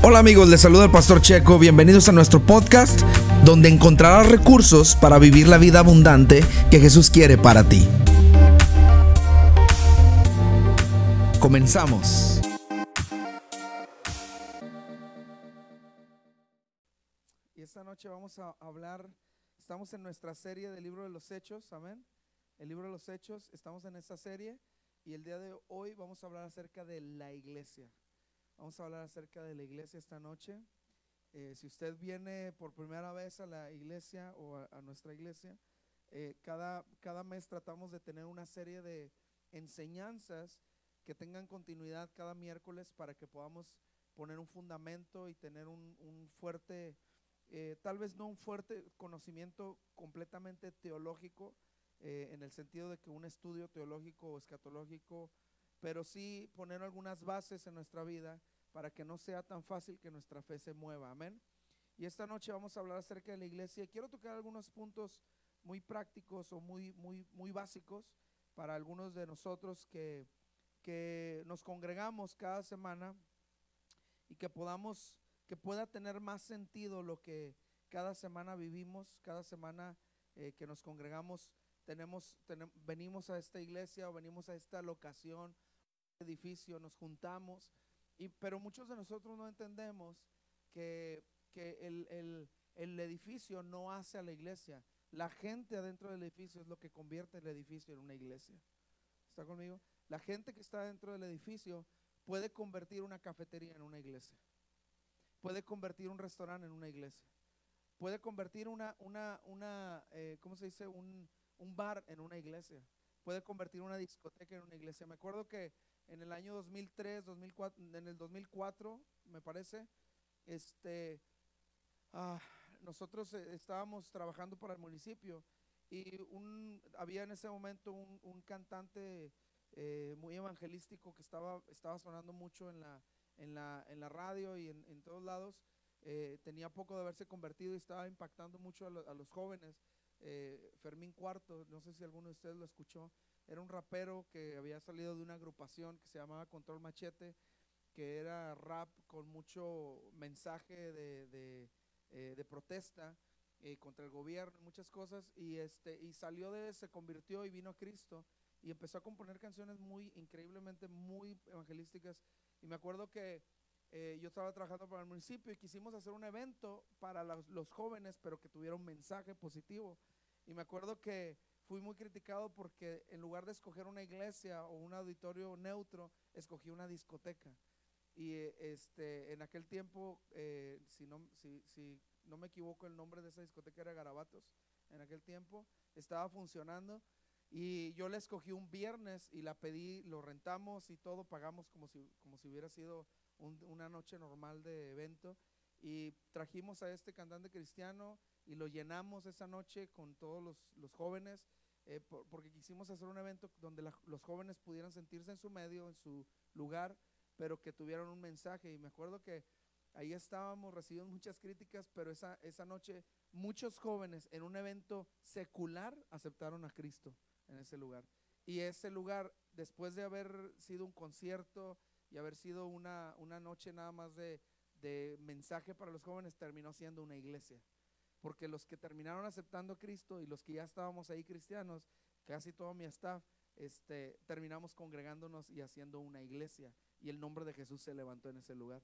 Hola amigos, les saluda el pastor Checo. Bienvenidos a nuestro podcast donde encontrarás recursos para vivir la vida abundante que Jesús quiere para ti. Comenzamos. Y esta noche vamos a hablar, estamos en nuestra serie del libro de los hechos, amén. El libro de los hechos, estamos en esta serie y el día de hoy vamos a hablar acerca de la iglesia. Vamos a hablar acerca de la iglesia esta noche. Eh, si usted viene por primera vez a la iglesia o a, nuestra iglesia, eh, cada, cada mes tratamos de tener una serie de enseñanzas que tengan continuidad cada miércoles para que podamos poner un fundamento y tener un, un fuerte, eh, tal vez no un fuerte conocimiento completamente teológico, en el sentido de que un estudio teológico o escatológico pero sí poner algunas bases en nuestra vida para que no sea tan fácil que nuestra fe se mueva. Amén. Y esta noche vamos a hablar acerca de la iglesia quiero tocar algunos puntos muy prácticos o muy, muy, muy básicos para algunos de nosotros que, que nos congregamos cada semana y que podamos, que pueda tener más sentido lo que cada semana vivimos, cada semana eh, que nos congregamos, tenemos, tenem- venimos a esta iglesia o venimos a esta locación, edificio, nos juntamos, y, pero muchos de nosotros no entendemos que, el, edificio no hace a la iglesia. La gente adentro del edificio es lo que convierte el edificio en una iglesia. ¿Está conmigo? La gente que está dentro del edificio puede convertir una cafetería en una iglesia. Puede convertir un restaurante en una iglesia. Puede convertir una, una, una eh, ¿cómo se dice? Un bar en una iglesia. Puede convertir una discoteca en una iglesia. Me acuerdo que en el año 2003, 2004, en el 2004, me parece, este, ah, nosotros eh, estábamos trabajando para el municipio y un, había en ese momento un, un cantante eh, muy evangelístico que estaba, estaba sonando mucho en la, en la, en la radio y en, en todos lados. Eh, tenía poco de haberse convertido y estaba impactando mucho a, lo- a los jóvenes. Eh, Fermín Cuarto, no sé si alguno de ustedes lo escuchó, era un rapero que había salido de una agrupación que se llamaba Control Machete, que era rap con mucho mensaje de, de, eh, de protesta eh, contra el gobierno muchas cosas, y, este, y salió de, se convirtió y vino a Cristo, y empezó a componer canciones muy, increíblemente muy evangelísticas, y me acuerdo que eh, yo estaba trabajando para el municipio y quisimos hacer un evento para los, los jóvenes, pero que tuviera un mensaje positivo. Y me acuerdo que fui muy criticado porque en lugar de escoger una iglesia o un auditorio neutro, escogí una discoteca. Y eh, este, en aquel tiempo, eh, si, no, si, si no me equivoco, el nombre de esa discoteca era Garabatos. En aquel tiempo estaba funcionando y yo la escogí un viernes y la pedí, lo rentamos y todo, pagamos como si, como si hubiera sido un- una noche normal de evento. Y trajimos a este cantante cristiano y lo llenamos esa noche con todos los, los jóvenes, eh, por- porque quisimos hacer un evento donde la- los jóvenes pudieran sentirse en su medio, en su lugar, pero que tuvieran un mensaje. Y me acuerdo que ahí estábamos, recibimos muchas críticas, pero esa, esa noche muchos jóvenes en un evento secular aceptaron a Cristo en ese lugar. Y ese lugar, después de haber sido un concierto y haber sido una, una noche nada más de, de mensaje para los jóvenes, terminó siendo una iglesia. Porque los que terminaron aceptando a Cristo y los que ya estábamos ahí cristianos, casi todo mi staff, este, terminamos congregándonos y haciendo una iglesia. Y el nombre de Jesús se levantó en ese lugar.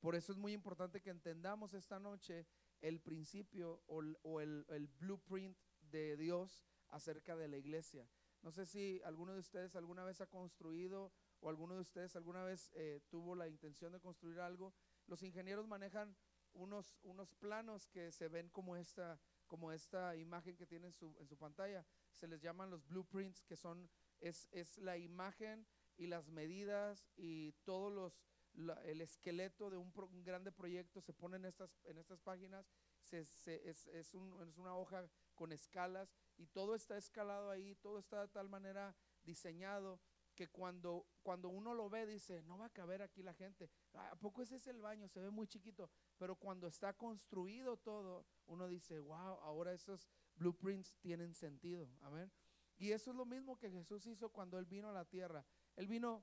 Por eso es muy importante que entendamos esta noche el principio o, el- el blueprint de Dios acerca de la iglesia. No sé si alguno de ustedes alguna vez ha construido o alguno de ustedes alguna vez eh, tuvo la intención de construir algo. Los ingenieros manejan unos, unos planos que se ven como esta, como esta imagen que tiene en su, en su pantalla. Se les llaman los blueprints, que son, es, es la imagen y las medidas y todos los, la- el esqueleto de un, pro- un grande proyecto se pone en estas, en estas páginas. Se, se- es, es un- es una hoja con escalas y todo está escalado ahí, todo está de tal manera diseñado que cuando, cuando uno lo ve dice, no va a caber aquí la gente. "Ah, ¿A poco ese es el baño? Se ve muy chiquito. Pero cuando está construido todo, uno dice, wow, ahora esos blueprints tienen sentido. Amén. Y eso es lo mismo que Jesús hizo cuando Él vino a la tierra. Él vino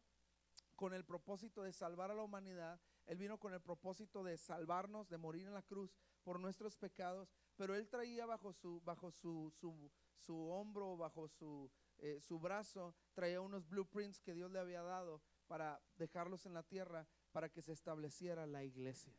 con el propósito de salvar a la humanidad. Él vino con el propósito de salvarnos, de morir en la cruz por nuestros pecados, pero Él traía bajo su, bajo su, su, su hombro, bajo su, eh, su brazo, traía unos blueprints que Dios le había dado para dejarlos en la tierra para que se estableciera la iglesia.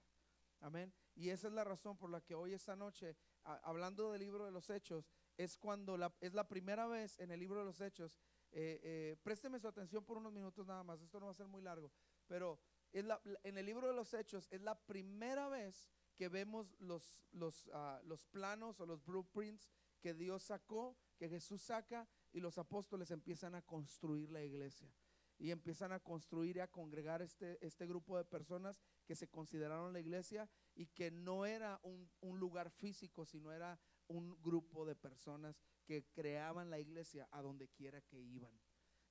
Amén. Y esa es la razón por la que hoy esta noche, hablando del libro de los Hechos, es cuando la, es la primera vez en el libro de los Hechos. Eh, eh, présteme su atención por unos minutos nada más. Esto no va a ser muy largo, pero es la, en el libro de los Hechos es la primera vez que vemos los, los, ah, los planos o los blueprints que Dios sacó, que Jesús saca y los apóstoles empiezan a construir la iglesia y empiezan a construir y a congregar este, este grupo de personas que se consideraron la iglesia y que no era un, un, lugar físico, sino era un grupo de personas que creaban la iglesia a donde quiera que iban.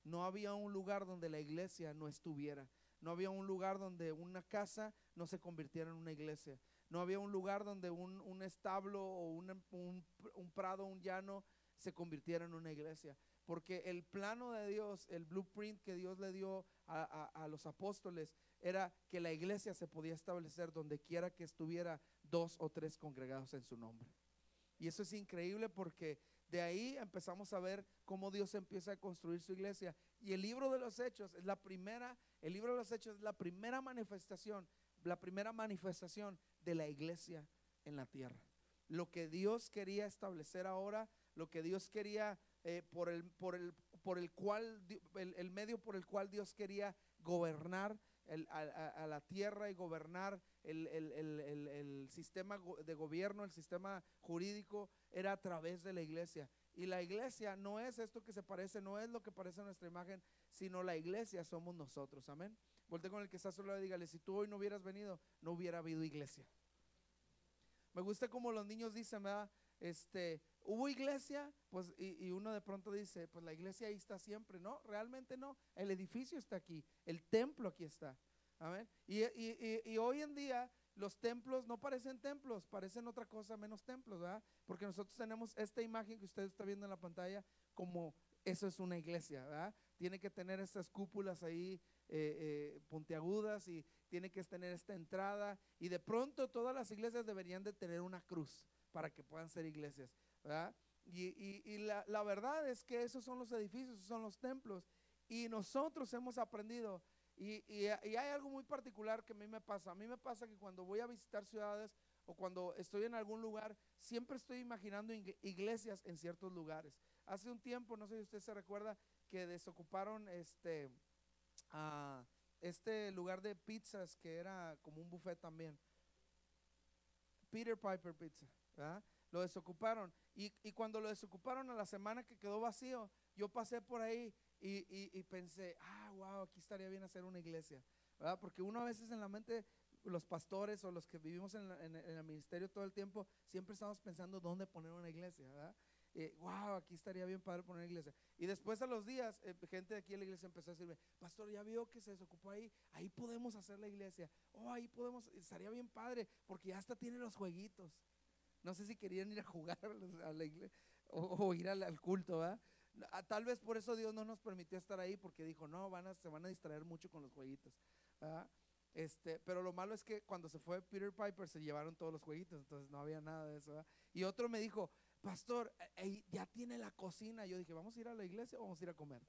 No había un lugar donde la iglesia no estuviera. No había un lugar donde una casa no se convirtiera en una iglesia. No había un lugar donde un, un establo o un, un, prado, un llano se convirtiera en una iglesia. Porque el plano de Dios, el blueprint que Dios le dio a, los apóstoles, era que la iglesia se podía establecer donde quiera que estuviera dos o tres congregados en su nombre. Y eso es increíble porque de ahí empezamos a ver cómo Dios empieza a construir su iglesia. Y el libro de los hechos es la primera, el libro de los hechos es la primera manifestación, la primera manifestación de la iglesia en la tierra. Lo que Dios quería establecer ahora, lo que Dios quería eh, por, el, por, el, por el cual, el, medio por el cual Dios quería gobernar a, la tierra y gobernar el, el, sistema de gobierno, el sistema jurídico, era a través de la iglesia. Y la iglesia no es esto que se parece, no es lo que parece a nuestra imagen, sino la iglesia somos nosotros. Amén. Volte con el que está solo y dígale, si tú hoy no hubieras venido, no hubiera habido iglesia. Me gusta como los niños dicen, ¿verdad? Este, ¿Hubo iglesia? Pues, y, uno de pronto dice, pues la iglesia ahí está siempre. No, realmente no. El edificio está aquí, el templo aquí está. Amén. Y, y, hoy en día los templos no parecen templos, parecen otra cosa menos templos, ¿verdad? Porque nosotros tenemos esta imagen que usted está viendo en la pantalla como eso es una iglesia, ¿verdad? Tiene que tener estas cúpulas ahí eh, eh, puntiagudas y tiene que tener esta entrada. Y de pronto todas las iglesias deberían de tener una cruz para que puedan ser iglesias. Y, la, verdad es que esos son los edificios, esos son los templos. Y nosotros hemos aprendido. Y, y, hay algo muy particular que a mí me pasa. A mí me pasa que cuando voy a visitar ciudades o cuando estoy en algún lugar, siempre estoy imaginando iglesias en ciertos lugares. Hace un tiempo, no sé si usted se recuerda, que desocuparon este, este lugar de pizzas que era como un buffet también. Peter Piper Pizza. Lo desocuparon. Y, cuando lo desocuparon a la semana que quedó vacío, yo pasé por ahí y, pensé, ah, wow, aquí estaría bien hacer una iglesia. ¿verdad? Porque uno a veces en la mente, los pastores o los que vivimos en, el ministerio todo el tiempo, siempre estamos pensando dónde poner una iglesia. ¿verdad? wow, aquí estaría bien para poner una iglesia. Y después a los días, eh, gente de aquí en la iglesia empezó a decirme, pastor, ya vio que se desocupó ahí, ahí podemos hacer la iglesia. Oh, ahí podemos, estaría bien padre, porque ya hasta tiene los jueguitos. No sé si querían ir a jugar a la iglesia o, ir al, culto, ¿verdad? Tal vez por eso Dios no nos permitió estar ahí porque dijo, no, van a, se van a distraer mucho con los jueguitos. Este, pero lo malo es que cuando se fue Peter Piper se llevaron todos los jueguitos, entonces no había nada de eso. Y otro me dijo, pastor, eh, ya tiene la cocina. Yo dije, ¿vamos a ir a la iglesia o vamos a ir a comer?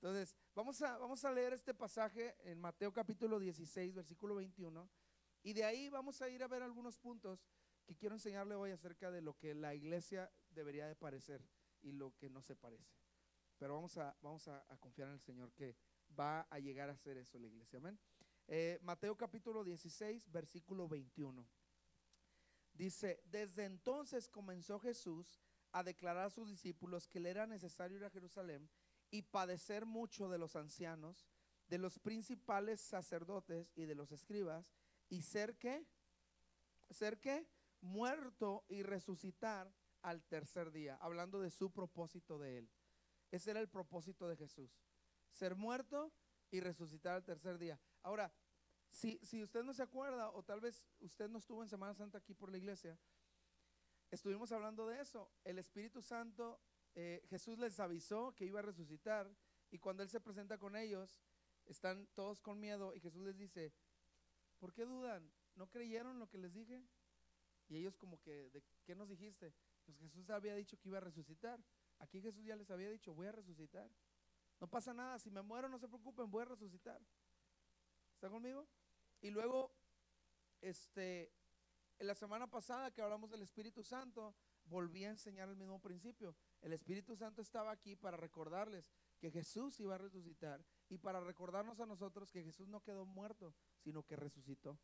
Entonces, vamos a, vamos a leer este pasaje en Mateo capítulo 16, versículo 21. Y de ahí vamos a ir a ver algunos puntos que quiero enseñarle hoy acerca de lo que la iglesia debería de parecer y lo que no se parece. Pero vamos a, vamos a, confiar en el Señor que va a llegar a hacer eso la iglesia. Amén. Eh, Mateo capítulo 16, versículo 21. Dice, desde entonces comenzó Jesús a declarar a sus discípulos que le era necesario ir a Jerusalén y padecer mucho de los ancianos, de los principales sacerdotes y de los escribas, y ser que, ser que, muerto y resucitar al tercer día, hablando de su propósito de él. Ese era el propósito de Jesús, ser muerto y resucitar al tercer día. Ahora, si, si usted no se acuerda, o tal vez usted no estuvo en Semana Santa aquí por la iglesia, estuvimos hablando de eso. El Espíritu Santo, eh, Jesús les avisó que iba a resucitar, y cuando Él se presenta con ellos, están todos con miedo, y Jesús les dice, ¿Por qué dudan? ¿No creyeron lo que les dije? Y ellos como que, ¿de qué nos dijiste? Pues Jesús había dicho que iba a resucitar. Aquí Jesús ya les había dicho, voy a resucitar. No pasa nada, si me muero no se preocupen, voy a resucitar. ¿Está conmigo? Y luego, este, en la semana pasada que hablamos del Espíritu Santo, volví a enseñar el mismo principio. El Espíritu Santo estaba aquí para recordarles que Jesús iba a resucitar y para recordarnos a nosotros que Jesús no quedó muerto, sino que resucitó.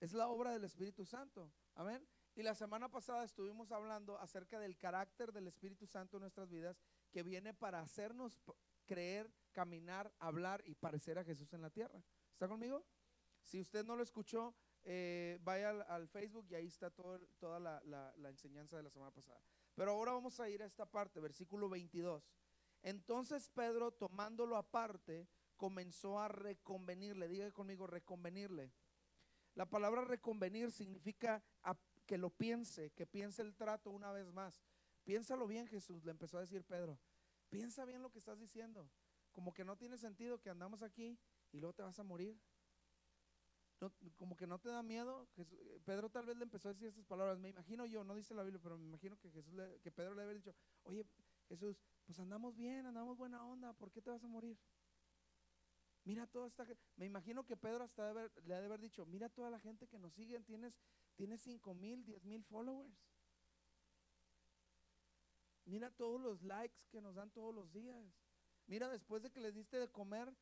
Es la obra del Espíritu Santo. Amén. Y la semana pasada estuvimos hablando acerca del carácter del Espíritu Santo en nuestras vidas que viene para hacernos creer, caminar, hablar y parecer a Jesús en la tierra. ¿Está conmigo? Si usted no lo escuchó, eh, vaya al, Facebook y ahí está toda la, la enseñanza de la semana pasada. Pero ahora vamos a ir a esta parte, versículo 22. Entonces Pedro, tomándolo aparte, comenzó a reconvenirle. Diga conmigo, reconvenirle. La palabra reconvenir significa que lo piense, que piense el trato una vez más. Piénsalo bien, Jesús, le empezó a decir Pedro. Piensa bien lo que estás diciendo. Como que no tiene sentido que andamos aquí y luego te vas a morir. como que no te da miedo. Pedro tal vez le empezó a decir estas palabras. Me imagino yo, no dice la Biblia, pero me imagino que, Jesús que Pedro le había dicho, oye, Jesús, pues andamos bien, andamos buena onda, ¿por qué te vas a morir? Mira toda esta Me imagino que Pedro hasta le ha de haber dicho, mira toda la gente que nos sigue, tienes, tienes 5 mil, 10 mil followers. Mira todos los likes que nos dan todos los días. Mira después de que les diste de comer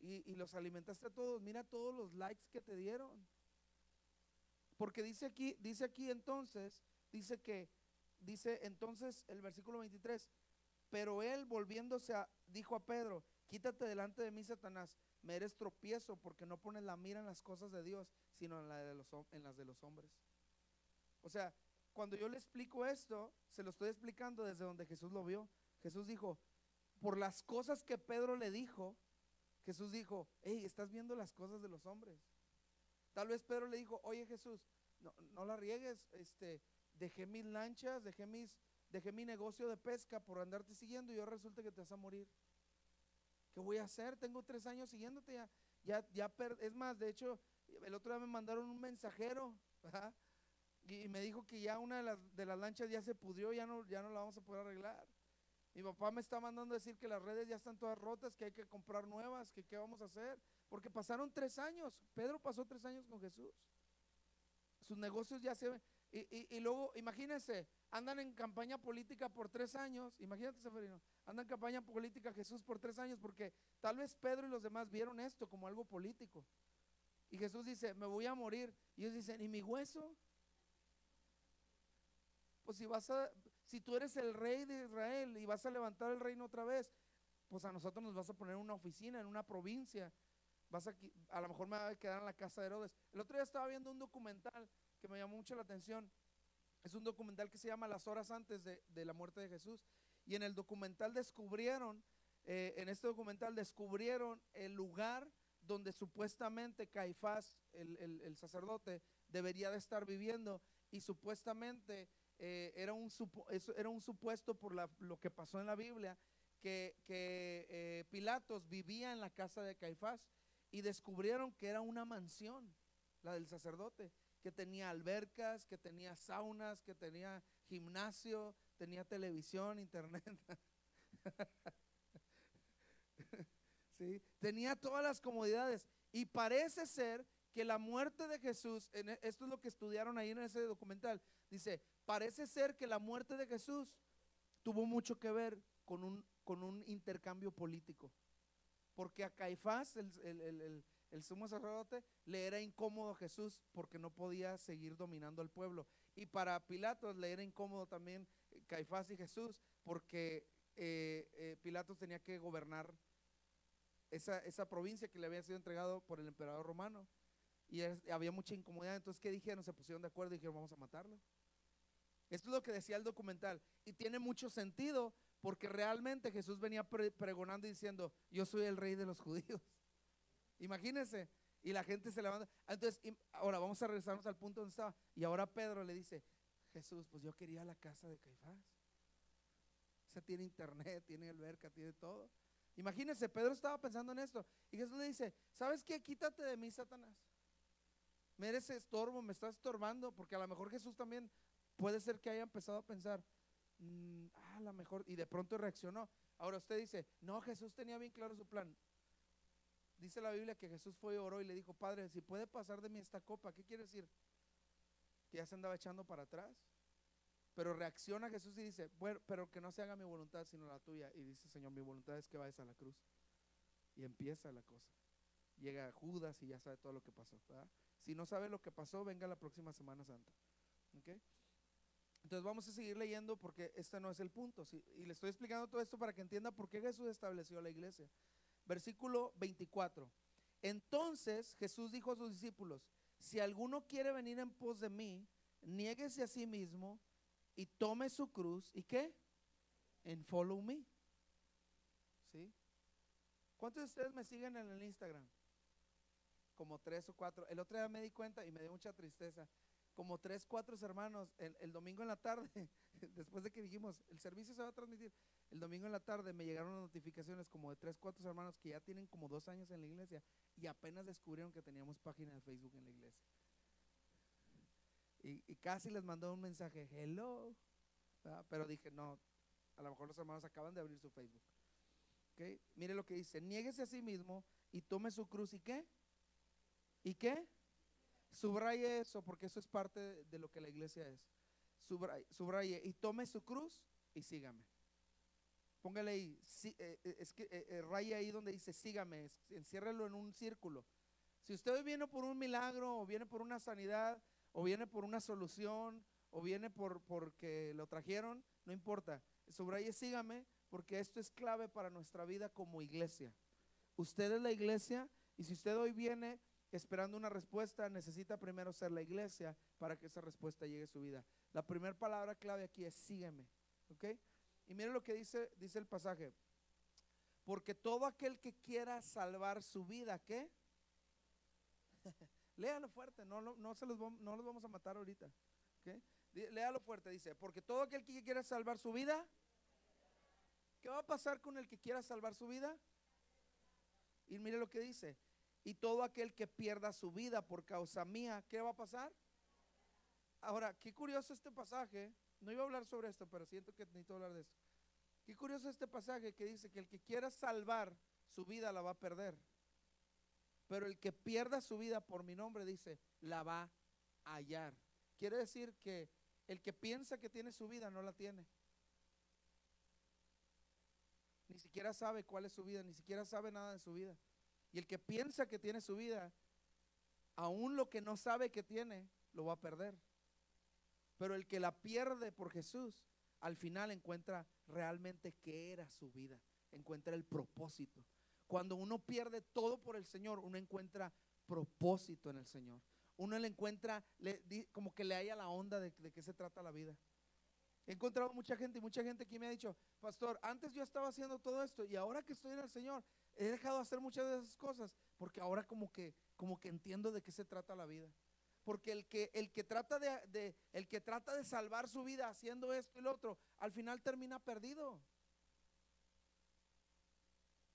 y, y los alimentaste a todos, mira todos los likes que te dieron. Porque dice aquí, dice aquí entonces, dice que, dice entonces el versículo 23, pero él volviéndose a, dijo a Pedro, quítate delante de mí, Satanás, me eres tropiezo porque no pones la mira en las cosas de Dios, sino en, las de los hombres. O sea, cuando yo le explico esto, se lo estoy explicando desde donde Jesús lo vio. Jesús dijo, por las cosas que Pedro le dijo, Jesús dijo, hey, estás viendo las cosas de los hombres. Tal vez Pedro le dijo, oye Jesús, no, no la riegues, este, dejé mis lanchas, dejé, mis, dejé mi negocio de pesca por andarte siguiendo y yo resulta que te vas a morir. ¿Qué voy a hacer? Tengo tres años siguiéndote ya. Ya, ya es más, de hecho, el otro día me mandaron un mensajero y me dijo que ya una de las, de las lanchas ya se pudrió, ya no, ya no la vamos a poder arreglar. Mi papá me está mandando a decir que las redes ya están todas rotas, que hay que comprar nuevas, que qué vamos a hacer. Porque pasaron tres años. Pedro pasó tres años con Jesús. Sus negocios ya se... Y, y, y luego, imagínense, andan en campaña política por tres años. Imagínate, Seferino. Andan en campaña política Jesús por tres años porque tal vez Pedro y los demás vieron esto como algo político. Y Jesús dice, me voy a morir. Y ellos dicen, ¿y mi hueso? Pues si vas a, si tú eres el rey de Israel y vas a levantar el reino otra vez, pues a nosotros nos vas a poner una oficina en una provincia. Vas a, a lo mejor me va a quedar en la casa de Herodes. El otro día estaba viendo un documental que me llamó mucho la atención. Es un documental que se llama Las horas antes de, la muerte de Jesús. Y en el documental descubrieron, eh, en este documental descubrieron el lugar donde supuestamente Caifás, el, sacerdote, debería de estar viviendo. Y supuestamente eh, era, un, supuesto por lo que pasó en la Biblia, que, eh, Pilatos vivía en la casa de Caifás y descubrieron que era una mansión, la del sacerdote que tenía albercas, que tenía saunas, que tenía gimnasio, tenía televisión, internet. ¿Sí? Tenía todas las comodidades. Y parece ser que la muerte de Jesús, e, esto es lo que estudiaron ahí en ese documental, dice, parece ser que la muerte de Jesús tuvo mucho que ver con un, con un intercambio político. Porque a Caifás, el sumo sacerdote, le era incómodo Jesús porque no podía seguir dominando al pueblo. Y para Pilatos le era incómodo también eh, Caifás y Jesús porque eh, eh, Pilatos tenía que gobernar esa, esa, provincia que le había sido entregado por el emperador romano. Y había mucha incomodidad. Entonces, ¿qué dijeron? Se pusieron de acuerdo y dijeron, vamos a matarlo. Esto es lo que decía el documental. Y tiene mucho sentido porque realmente Jesús venía pregonando y diciendo, yo soy el rey de los judíos. Imagínense. Y la gente se levanta. Entonces, ahora vamos a regresarnos al punto donde estaba. Y ahora Pedro le dice, Jesús, pues yo quería la casa de Caifás. O sea, tiene internet, tiene alberca, tiene todo. Imagínense, Pedro estaba pensando en esto. Y Jesús le dice, ¿sabes qué? Quítate de mí, Satanás. Mira ese estorbo, me está estorbando, porque a lo mejor Jesús también puede ser que haya empezado a pensar, ah, a lo mejor, y de pronto reaccionó. Ahora usted dice, no, Jesús tenía bien claro su plan. Dice la Biblia que Jesús fue y oró y le dijo, Padre, si puede pasar de mí esta copa, ¿qué quiere decir? Que ya se andaba echando para atrás. Pero reacciona Jesús y dice, bueno, pero que no se haga mi voluntad sino la tuya. Y dice, Señor, mi voluntad es que vayas a la cruz. Y empieza la cosa. Llega Judas y ya sabe todo lo que pasó. Si no sabe lo que pasó, venga la próxima Semana Santa. Entonces vamos a seguir leyendo porque este no es el punto. Y le estoy explicando todo esto para que entienda por qué Jesús estableció la iglesia. Versículo 24. Entonces Jesús dijo a sus discípulos, si alguno quiere venir en pos de mí, niéguese a sí mismo y tome su cruz y qué? En follow me. ¿Sí? ¿Cuántos de ustedes me siguen en el Instagram? Como tres o cuatro. El otro día me di cuenta y me dio mucha tristeza. Como tres, cuatro hermanos, el, domingo en la tarde, después de que dijimos, el servicio se va a transmitir, el domingo en la tarde me llegaron notificaciones como de tres, cuatro hermanos que ya tienen como dos años en la iglesia y apenas descubrieron que teníamos página de Facebook en la iglesia. Y, casi les mandó un mensaje, hello. Pero dije, no, a lo mejor los hermanos acaban de abrir su Facebook. ¿Okay? Mire lo que dice, niéguese a sí mismo y tome su cruz y qué. ¿Y qué? Subraye eso porque eso es parte de lo que la iglesia es. Subraye, y tome su cruz y sígame. Póngale ahí, eh, eh, es que eh, raye ahí donde dice sígame, enciérrelo en un círculo. Si usted viene por un milagro o viene por una sanidad o viene por una solución, o viene por porque lo trajeron, no importa. Subraye, sígame, porque esto es clave para nuestra vida como iglesia. Usted es la iglesia y si usted hoy viene esperando una respuesta, necesita primero ser la iglesia para que esa respuesta llegue a su vida. La primera palabra clave aquí es sígueme, ¿ok? Y mire lo que dice, dice el pasaje. Porque todo aquel que quiera salvar su vida, ¿qué? Léalo fuerte, no, no, se los, no los vamos a matar ahorita. ¿okay? Léalo fuerte, dice, porque todo aquel que quiera salvar su vida, ¿qué va a pasar con el que quiera salvar su vida? Y mire lo que dice, y todo aquel que pierda su vida por causa mía, ¿qué va a pasar? Ahora, qué curioso este pasaje, no iba a hablar sobre esto, pero siento que necesito hablar de esto. Qué curioso este pasaje que dice que el que quiera salvar su vida la va a perder. Pero el que pierda su vida por mi nombre, dice, la va a hallar. Quiere decir que el que piensa que tiene su vida no la tiene. Ni siquiera sabe cuál es su vida, ni siquiera sabe nada de su vida. Y el que piensa que tiene su vida, aún lo que no sabe que tiene, lo va a perder. Pero el que la pierde por Jesús, al final encuentra realmente qué era su vida, encuentra el propósito. Cuando uno pierde todo por el Señor, uno encuentra propósito en el Señor. Uno le encuentra, como que le haya la onda de, de qué se trata la vida. He encontrado mucha gente y mucha gente aquí me ha dicho, pastor, antes yo estaba haciendo todo esto y ahora que estoy en el Señor, he dejado de hacer muchas de esas cosas porque ahora como que, como que entiendo de qué se trata la vida. Porque el que, el que trata de, el que trata de salvar su vida haciendo esto y lo otro, al final termina perdido.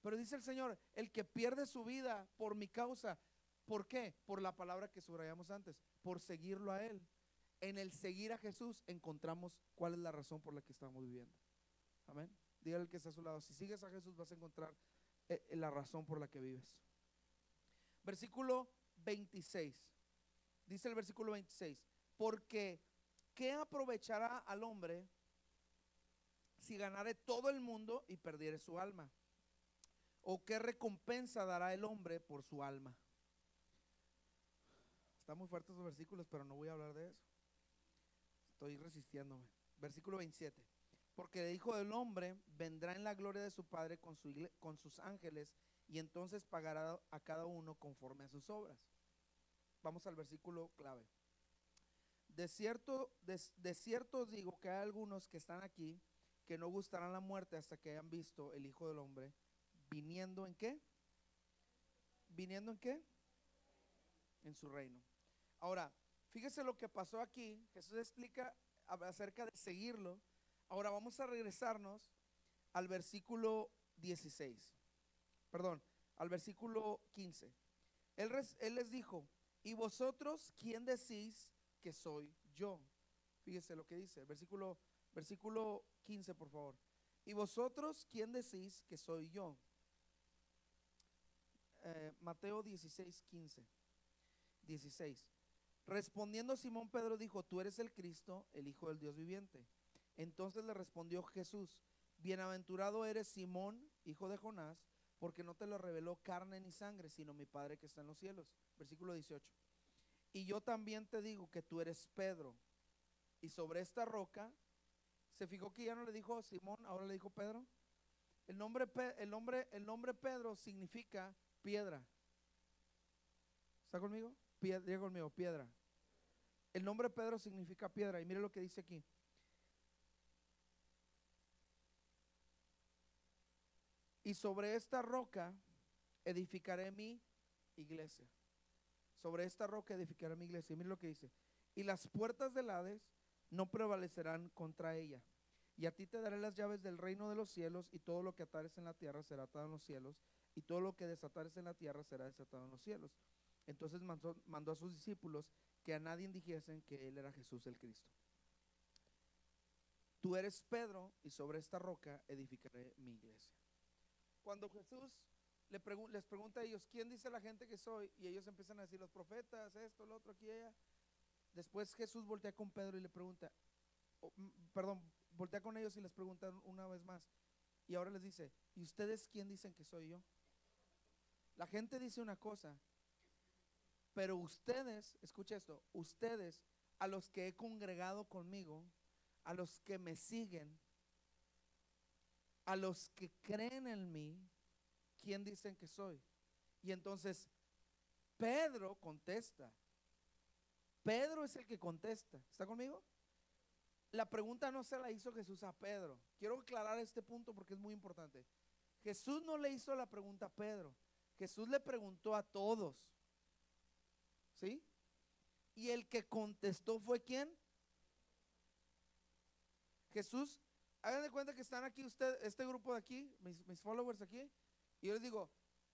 Pero dice el Señor, el que pierde su vida por mi causa, ¿por qué? Por la palabra que subrayamos antes, por seguirlo a Él. En el seguir a Jesús encontramos cuál es la razón por la que estamos viviendo. Amén. Dígale que está a su lado. Si sigues a Jesús vas a encontrar eh, eh, la razón por la que vives. Versículo 26. Dice el versículo 26. Porque ¿qué aprovechará al hombre si ganare todo el mundo y perdiere su alma? ¿O qué recompensa dará el hombre por su alma? Están muy fuertes los versículos, pero no voy a hablar de eso. Estoy resistiéndome. Versículo 27. Porque el Hijo del Hombre vendrá en la gloria de su Padre con, su con sus ángeles y entonces pagará a cada uno conforme a sus obras. Vamos al versículo clave. De cierto, de, de cierto digo que hay algunos que están aquí que no gustarán la muerte hasta que hayan visto el Hijo del Hombre viniendo en qué? ¿Viniendo en qué? En su reino. Ahora, fíjese lo que pasó aquí. Jesús explica acerca de seguirlo. Ahora vamos a regresarnos al versículo 16. Perdón, al versículo 15. Él, él les dijo, ¿y vosotros quién decís que soy yo? Fíjese lo que dice, versículo, versículo 15, por favor. ¿Y vosotros quién decís que soy yo? Eh, Mateo 16, 15. 16. Respondiendo Simón Pedro dijo, tú eres el Cristo, el Hijo del Dios viviente. Entonces le respondió Jesús, bienaventurado eres Simón, hijo de Jonás, porque no te lo reveló carne ni sangre, sino mi Padre que está en los cielos. Versículo 18. Y yo también te digo que tú eres Pedro, y sobre esta roca, se fijó que ya no le dijo Simón, ahora le dijo Pedro. El nombre, el nombre, el nombre Pedro significa piedra. ¿Está conmigo? Piedra, conmigo, piedra. El nombre Pedro significa piedra. Y mire lo que dice aquí. Y sobre esta roca edificaré mi iglesia. Sobre esta roca edificaré mi iglesia. Y mire lo que dice. Y las puertas del Hades no prevalecerán contra ella. Y a ti te daré las llaves del reino de los cielos, y todo lo que atares en la tierra será atado en los cielos, y todo lo que desatares en la tierra será desatado en los cielos. Entonces mandó, mandó a sus discípulos que a nadie dijesen que él era Jesús el Cristo. Tú eres Pedro, y sobre esta roca edificaré mi iglesia. Cuando Jesús les pregunta a ellos, ¿quién dice la gente que soy? Y ellos empiezan a decir, los profetas, esto, lo otro, aquí, allá. Después Jesús voltea con Pedro y le pregunta, perdón, voltea con ellos y les pregunta una vez más. Y ahora les dice, ¿y ustedes quién dicen que soy yo? La gente dice una cosa, pero ustedes, escucha esto, ustedes a los que he congregado conmigo, a los que me siguen, a los que creen en mí, ¿quién dicen que soy? Y entonces Pedro contesta, Pedro es el que contesta. ¿Está conmigo? La pregunta no se la hizo Jesús a Pedro. Quiero aclarar este punto porque es muy importante. Jesús no le hizo la pregunta a Pedro. Jesús le preguntó a todos. ¿Sí? Y el que contestó fue quién? Jesús, hagan de cuenta que están aquí usted, este grupo de aquí, mis, followers aquí, y yo les digo,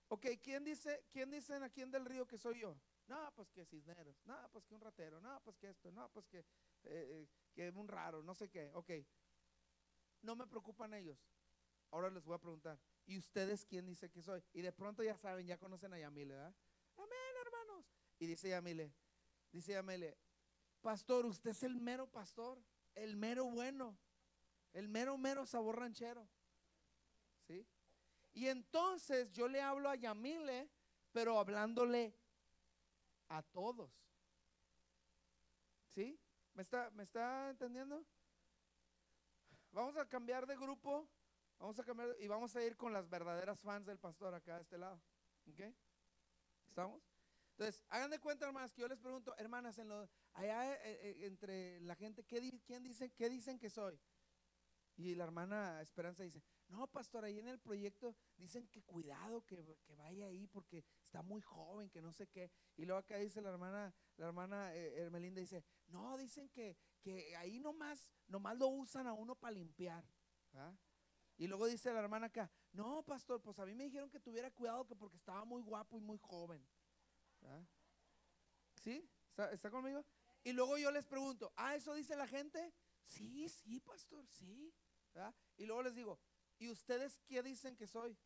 ok, ¿quién dice, quién dicen aquí en del río que soy yo? No, pues que Cisneros. No, pues que un ratero. No, pues que esto. No, pues que, eh, eh, que un raro. No sé qué. Ok. No me preocupan ellos. Ahora les voy a preguntar. ¿Y ustedes quién dice que soy? Y de pronto ya saben, ya conocen a Yamile, ¿verdad? Amén, hermanos. Y dice Yamile, dice Yamile, pastor, usted es el mero pastor, el mero bueno, el mero, mero sabor ranchero. ¿Sí? Y entonces yo le hablo a Yamile, pero hablándole a todos. ¿Sí? ¿Me está, ¿Me está entendiendo? Vamos a cambiar de grupo. Vamos a cambiar y vamos a ir con las verdaderas fans del pastor acá de este lado. ¿Ok? ¿Estamos? Entonces, hagan de cuenta, hermanas, que yo les pregunto, hermanas, en lo, allá eh, eh, entre la gente, ¿qué, ¿quién dicen, ¿qué dicen que soy? Y la hermana Esperanza dice, no, pastor, ahí en el proyecto dicen que cuidado, que, vaya ahí porque está muy joven, que no sé qué. Y luego acá dice la hermana, la hermana eh, Hermelinda dice, no, dicen que, que ahí nomás, nomás lo usan a uno para limpiar. Y luego dice la hermana acá, no, pastor, pues a mí me dijeron que tuviera cuidado que porque estaba muy guapo y muy joven. ¿Sí? ¿Está, conmigo? Y luego yo les pregunto, ¿ah, eso dice la gente? Sí, sí, pastor, sí. Y luego les digo, ¿Y ustedes qué dicen que soy?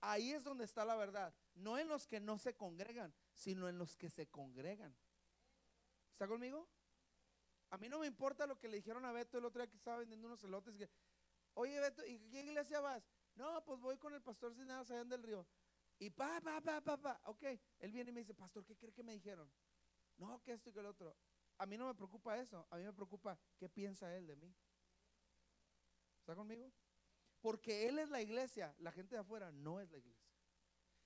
Ahí es donde está la verdad. No en los que no se congregan, sino en los que se congregan. ¿Está conmigo? A mí no me importa lo que le dijeron a Beto el otro día que estaba vendiendo unos elotes. Que, Oye, Beto, ¿y qué iglesia vas? No, pues voy con el pastor sin nada allá del río. Y pa, pa, pa, pa, pa. Ok, él viene y me dice, pastor, ¿qué cree que me dijeron? No, que esto y que el otro. A mí no me preocupa eso. A mí me preocupa qué piensa él de mí. ¿Está conmigo? Porque Él es la iglesia, la gente de afuera no es la iglesia.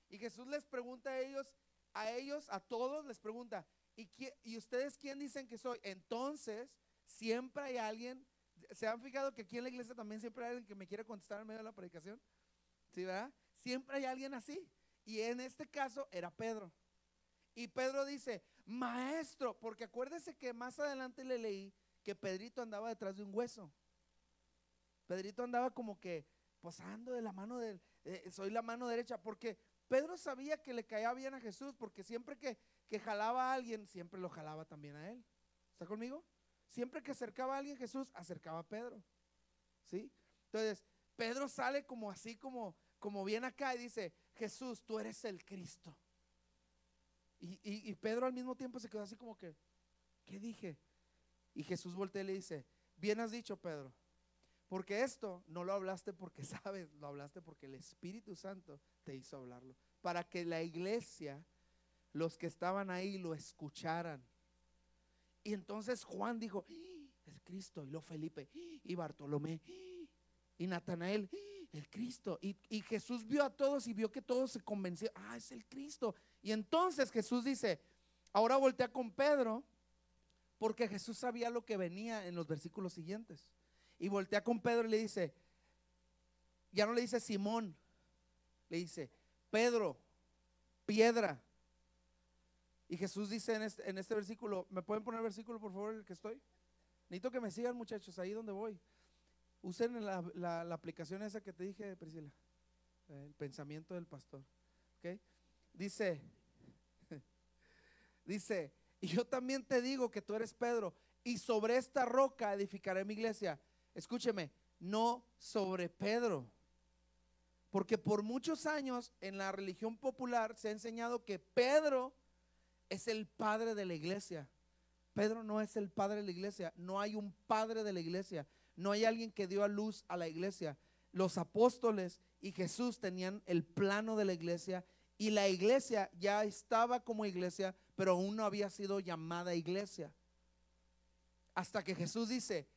Y Jesús les pregunta a ellos, a ellos, a todos les pregunta, ¿y, ¿y ustedes quién dicen que soy? Entonces, siempre hay alguien, ¿se han fijado que aquí en la iglesia también siempre hay alguien que me quiere contestar en medio de la predicación? ¿Sí, verdad? Siempre hay alguien así. Y en este caso era Pedro. Y Pedro dice, maestro, porque acuérdese que más adelante le leí que Pedrito andaba detrás de un hueso. Pedrito andaba como que posando de la mano de, eh, soy la mano derecha, porque Pedro sabía que le caía bien a Jesús, porque siempre que, que jalaba a alguien, siempre lo jalaba también a él. ¿Está conmigo? Siempre que acercaba a alguien Jesús, acercaba a Pedro. ¿Sí? Entonces, Pedro sale como así, como, como viene acá y dice, Jesús, tú eres el Cristo. Y, y Pedro al mismo tiempo se quedó así como que, ¿qué dije? Y Jesús voltea y le dice, bien has dicho, Pedro, porque esto no lo hablaste porque sabes, lo hablaste porque el Espíritu Santo te hizo hablarlo. Para que la iglesia, los que estaban ahí, lo escucharan. Y entonces Juan dijo, es Cristo. Y lo Felipe, y Bartolomé, y Natanael, el Cristo. Y, y, Jesús vio a todos y vio que todos se convencieron, ah, es el Cristo. Y entonces Jesús dice, ahora voltea con Pedro, porque Jesús sabía lo que venía en los versículos siguientes. Y voltea con Pedro y le dice, ya no le dice Simón, le dice, Pedro, piedra. Y Jesús dice en este, en este versículo, ¿me pueden poner el versículo por favor el que estoy? Necesito que me sigan muchachos, ahí donde voy. Usen la, la, aplicación esa que te dije, Priscila, el pensamiento del pastor. ¿Ok? Dice, dice, y yo también te digo que tú eres Pedro, y sobre esta roca edificaré mi iglesia escúcheme, no sobre Pedro. Porque por muchos años en la religión popular se ha enseñado que Pedro es el padre de la iglesia. Pedro no es el padre de la iglesia. No hay un padre de la iglesia. No hay alguien que dio a luz a la iglesia. Los apóstoles y Jesús tenían el plano de la iglesia y la iglesia ya estaba como iglesia, pero aún no había sido llamada iglesia. Hasta que Jesús dice,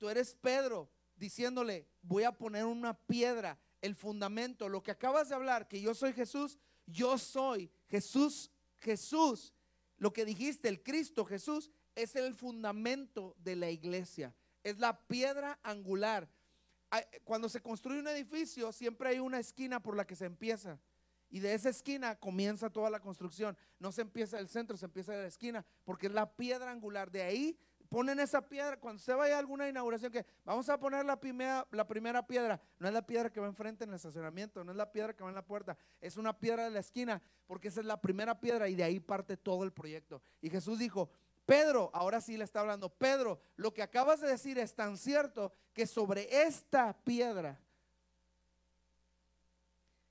tú eres Pedro diciéndole, voy a poner una piedra, el fundamento, lo que acabas de hablar, que yo soy Jesús, yo soy Jesús, Jesús, lo que dijiste, el Cristo Jesús, es el fundamento de la iglesia, es la piedra angular. Cuando se construye un edificio, siempre hay una esquina por la que se empieza. Y de esa esquina comienza toda la construcción. No se empieza del centro, se empieza de la esquina, porque es la piedra angular. De ahí ponen esa piedra, cuando se vaya a alguna inauguración, que vamos a poner la primera, la primera piedra, no es la piedra que va enfrente en el estacionamiento, no es la piedra que va en la puerta, es una piedra de la esquina, porque esa es la primera piedra y de ahí parte todo el proyecto. Y Jesús dijo, Pedro, ahora sí le está hablando, Pedro, lo que acabas de decir es tan cierto que sobre esta piedra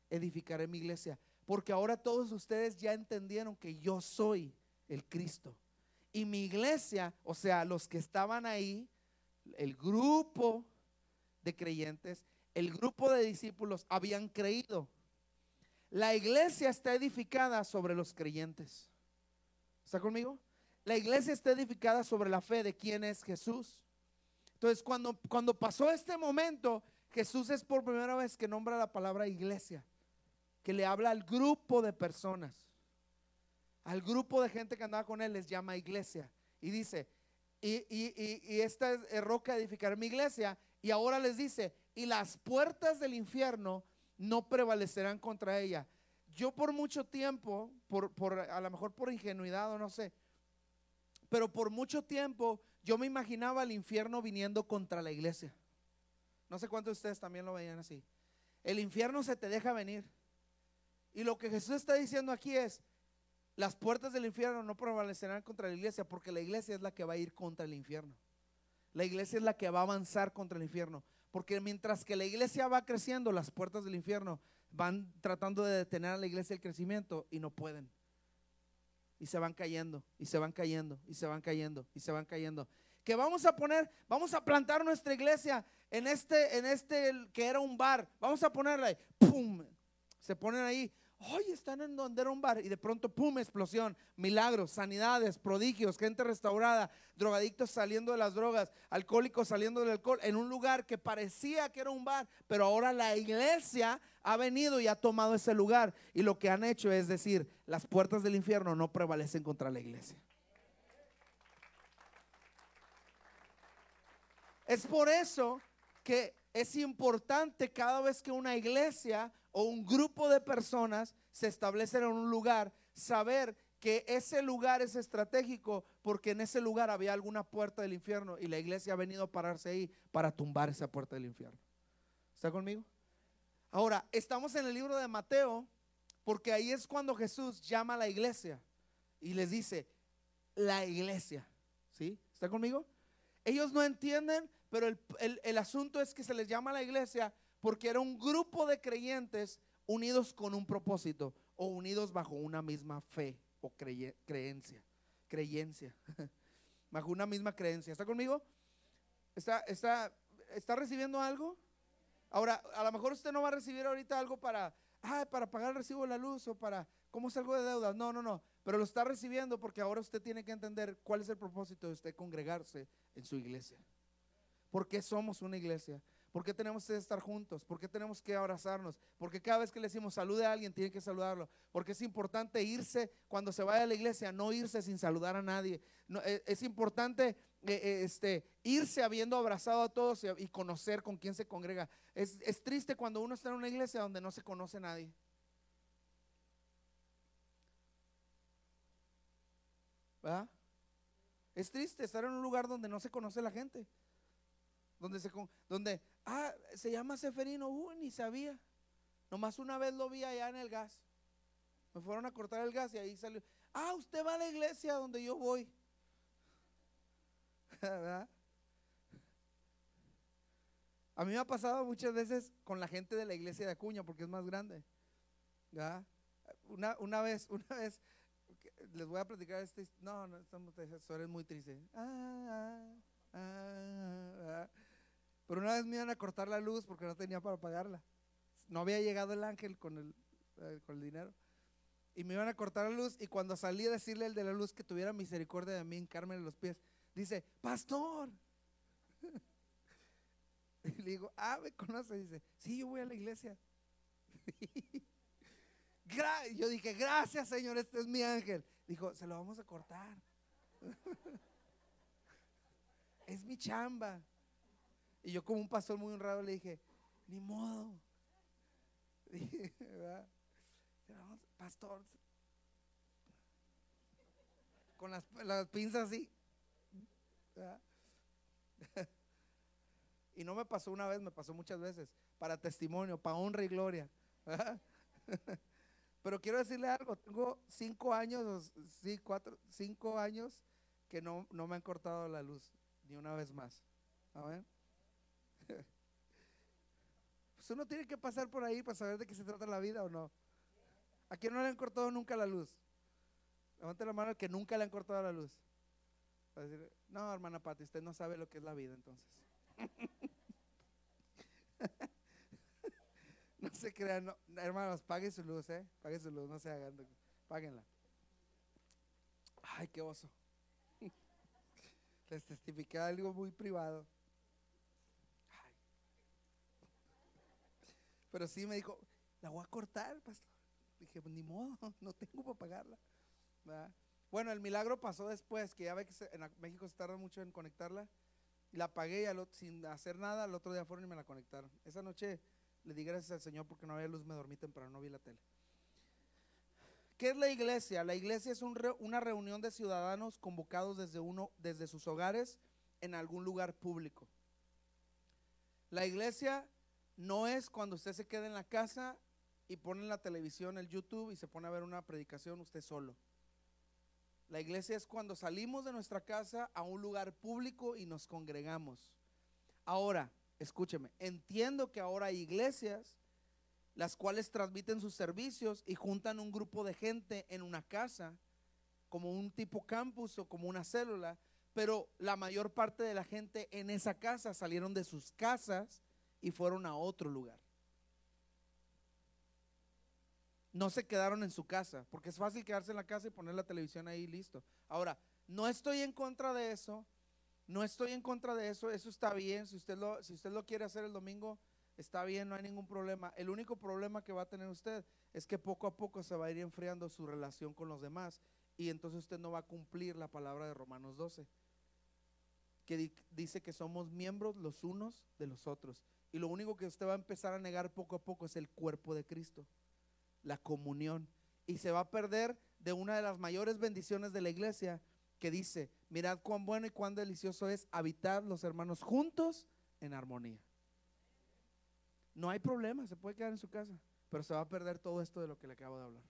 edificaré mi iglesia, porque ahora todos ustedes ya entendieron que yo soy el Cristo. Y mi iglesia, o sea, los que estaban ahí, el grupo de creyentes, el grupo de discípulos habían creído. La iglesia está edificada sobre los creyentes. ¿Está conmigo? La iglesia está edificada sobre la fe de quién es Jesús. Entonces, cuando, cuando pasó este momento, Jesús es por primera vez que nombra la palabra iglesia, que le habla al grupo de personas al grupo de gente que andaba con él les llama iglesia. Y dice, y, esta es roca edificar mi iglesia. Y ahora les dice, y las puertas del infierno no prevalecerán contra ella. Yo por mucho tiempo, por, por, a lo mejor por ingenuidad o no sé, pero por mucho tiempo yo me imaginaba el infierno viniendo contra la iglesia. No sé cuántos de ustedes también lo veían así. El infierno se te deja venir. Y lo que Jesús está diciendo aquí es, las puertas del infierno no prevalecerán contra la iglesia porque la iglesia es la que va a ir contra el infierno. La iglesia es la que va a avanzar contra el infierno. Porque mientras que la iglesia va creciendo, las puertas del infierno van tratando de detener a la iglesia el crecimiento y no pueden. Y se van cayendo, y se van cayendo, y se van cayendo, y se van cayendo. Que vamos a poner, vamos a plantar nuestra iglesia en este, en este que era un bar. Vamos a ponerla ahí. ¡Pum! Se ponen ahí hoy están en donde era un bar y de pronto, pum, explosión, milagros, sanidades, prodigios, gente restaurada, drogadictos saliendo de las drogas, alcohólicos saliendo del alcohol, en un lugar que parecía que era un bar, pero ahora la iglesia ha venido y ha tomado ese lugar. Y lo que han hecho es decir, las puertas del infierno no prevalecen contra la iglesia. Es por eso que es importante cada vez que una iglesia o un grupo de personas se establecen en un lugar, saber que ese lugar es estratégico porque en ese lugar había alguna puerta del infierno y la iglesia ha venido a pararse ahí para tumbar esa puerta del infierno. ¿Está conmigo? Ahora, estamos en el libro de Mateo porque ahí es cuando Jesús llama a la iglesia. y les dice, la iglesia. ¿Sí? ¿Está conmigo? Ellos no entienden, pero el, asunto es que se les llama la iglesia porque era un grupo de creyentes unidos con un propósito o unidos bajo una misma fe o creencia. Creencia. bajo una misma creencia. ¿Está conmigo? ¿Está, está, ¿Está recibiendo algo? Ahora, a lo mejor usted no va a recibir ahorita algo para, ah, para pagar el recibo de la luz o para, ¿cómo salgo de deudas? No, no, no. Pero lo está recibiendo porque ahora usted tiene que entender cuál es el propósito de usted congregarse en su iglesia. ¿Por qué somos una iglesia? ¿Por qué tenemos que estar juntos? ¿Por qué tenemos que abrazarnos? Porque cada vez que le decimos salude a alguien, tiene que saludarlo. Porque es importante irse cuando se vaya a la iglesia, no irse sin saludar a nadie. E, es, importante eh, eh, este, irse habiendo abrazado a todos y, conocer con quién se congrega. Es, es triste cuando uno está en una iglesia donde no se conoce a nadie. ¿Verdad? Es triste estar en un lugar donde no se conoce la gente. Donde se, donde, ah, se llama Seferino, uy, ni sabía. Nomás una vez lo vi allá en el gas. Me fueron a cortar el gas y ahí salió. Ah, usted va a la iglesia donde yo voy. A mí me ha pasado muchas veces con la gente de la iglesia de Acuña porque es más grande. Una, una vez, una vez, les voy a platicar este. No, no, eso es muy triste. Ah, ah, ah, pero una vez me iban a cortar la luz porque no tenía para pagarla. No había llegado el ángel con el, eh, con el dinero. Y me iban a cortar la luz. Y cuando salí a decirle al de la luz que tuviera misericordia de mí, en los pies, dice: Pastor. y le digo: Ah, me conoce. dice: Sí, yo voy a la iglesia. yo dije: Gracias, Señor, este es mi ángel. Dijo: Se lo vamos a cortar. es mi chamba. Y yo como un pastor muy honrado le dije, ni modo. Pastor, con las, pinzas así. Y no me pasó una vez, me pasó muchas veces, para testimonio, para honra y gloria. Pero quiero decirle algo, tengo cinco años, sí, cuatro, cinco años que no, no me han cortado la luz, ni una vez más. Amén. Pues uno tiene que pasar por ahí para saber de qué se trata la vida o no. ¿A quién no le han cortado nunca la luz? Levante la mano al que nunca le han cortado la luz. no, hermana Pati, usted no sabe lo que es la vida entonces. no se crean, hermanos, pague su luz, ¿eh? Pague su luz, no se hagan. Páguenla. Ay, qué oso. Les testifiqué algo muy privado. Pero sí me dijo, la voy a cortar, pastor. Dije, pues ni modo, no tengo para pagarla. Bueno, el milagro pasó después, que ya ve que en México se tarda mucho en conectarla. La pagué y sin hacer nada, al otro día fueron y me la conectaron. Esa noche le di gracias al Señor porque no había luz, me dormí temprano, no vi la tele. ¿Qué es la iglesia? La iglesia es una reunión de ciudadanos convocados desde, uno, desde sus hogares en algún lugar público. La iglesia no es cuando usted se queda en la casa y pone en la televisión el YouTube y se pone a ver una predicación usted solo. La iglesia es cuando salimos de nuestra casa a un lugar público y nos congregamos. Ahora, escúcheme, entiendo que ahora hay iglesias las cuales transmiten sus servicios y juntan un grupo de gente en una casa, como un tipo campus o como una célula, pero la mayor parte de la gente en esa casa salieron de sus casas y fueron a otro lugar. No se quedaron en su casa, porque es fácil quedarse en la casa y poner la televisión ahí listo. Ahora, no estoy en contra de eso, no estoy en contra de eso, eso está bien, si usted lo, si usted lo quiere hacer el domingo, está bien, no hay ningún problema. El único problema que va a tener usted es que poco a poco se va a ir enfriando su relación con los demás y entonces usted no va a cumplir la palabra de Romanos 12, que dice que somos miembros los unos de los otros. Y lo único que usted va a empezar a negar poco a poco es el cuerpo de Cristo, la comunión. Y se va a perder de una de las mayores bendiciones de la iglesia que dice, mirad cuán bueno y cuán delicioso es habitar los hermanos juntos en armonía. No hay problema, se puede quedar en su casa, pero se va a perder todo esto de lo que le acabo de hablar.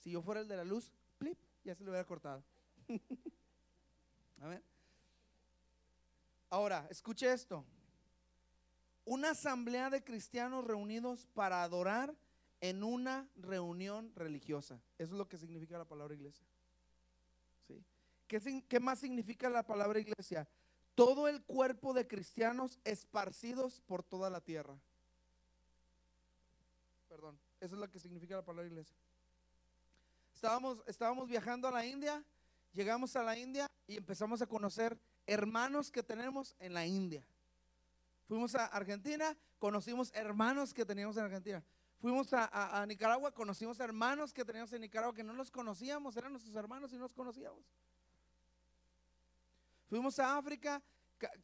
Si yo fuera el de la luz, plip, ya se lo hubiera cortado. A ver. Ahora, escuche esto. Una asamblea de cristianos reunidos para adorar en una reunión religiosa. Eso es lo que significa la palabra iglesia. ¿Sí? ¿Qué, ¿Qué más significa la palabra iglesia? Todo el cuerpo de cristianos esparcidos por toda la tierra. Perdón, eso es lo que significa la palabra iglesia. Estábamos, estábamos viajando a la India, llegamos a la India y empezamos a conocer hermanos que tenemos en la India. Fuimos a Argentina, conocimos hermanos que teníamos en Argentina. Fuimos a, Nicaragua, conocimos hermanos que teníamos en Nicaragua que no los conocíamos, eran nuestros hermanos y no los conocíamos. Fuimos a África,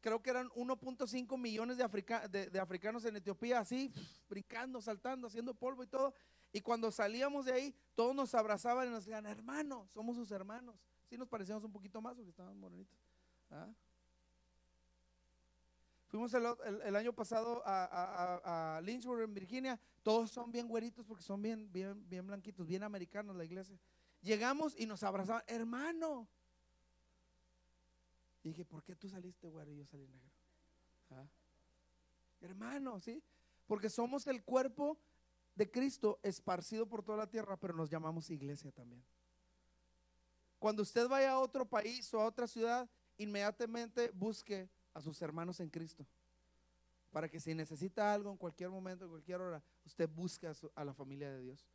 creo que eran 1.5 millones de, de, africanos en Etiopía, así, brincando, saltando, haciendo polvo y todo. Y cuando salíamos de ahí, todos nos abrazaban y nos decían, hermano, somos sus hermanos. Sí nos parecíamos un poquito más porque estaban morenitos. ¿Ah? Fuimos el, año pasado a, Lynchburg, en Virginia. Todos son bien güeritos porque son bien, bien, bien blanquitos, bien americanos la iglesia. Llegamos y nos abrazaban, hermano. Y dije, ¿por qué tú saliste güero y yo salí negro? ¿Ah? Hermano, ¿sí? Porque somos el cuerpo de Cristo esparcido por toda la tierra, pero nos llamamos iglesia también. Cuando usted vaya a otro país o a otra ciudad, inmediatamente busque a sus hermanos en Cristo. Para que si necesita algo en cualquier momento, en cualquier hora, usted busque a, la familia de Dios,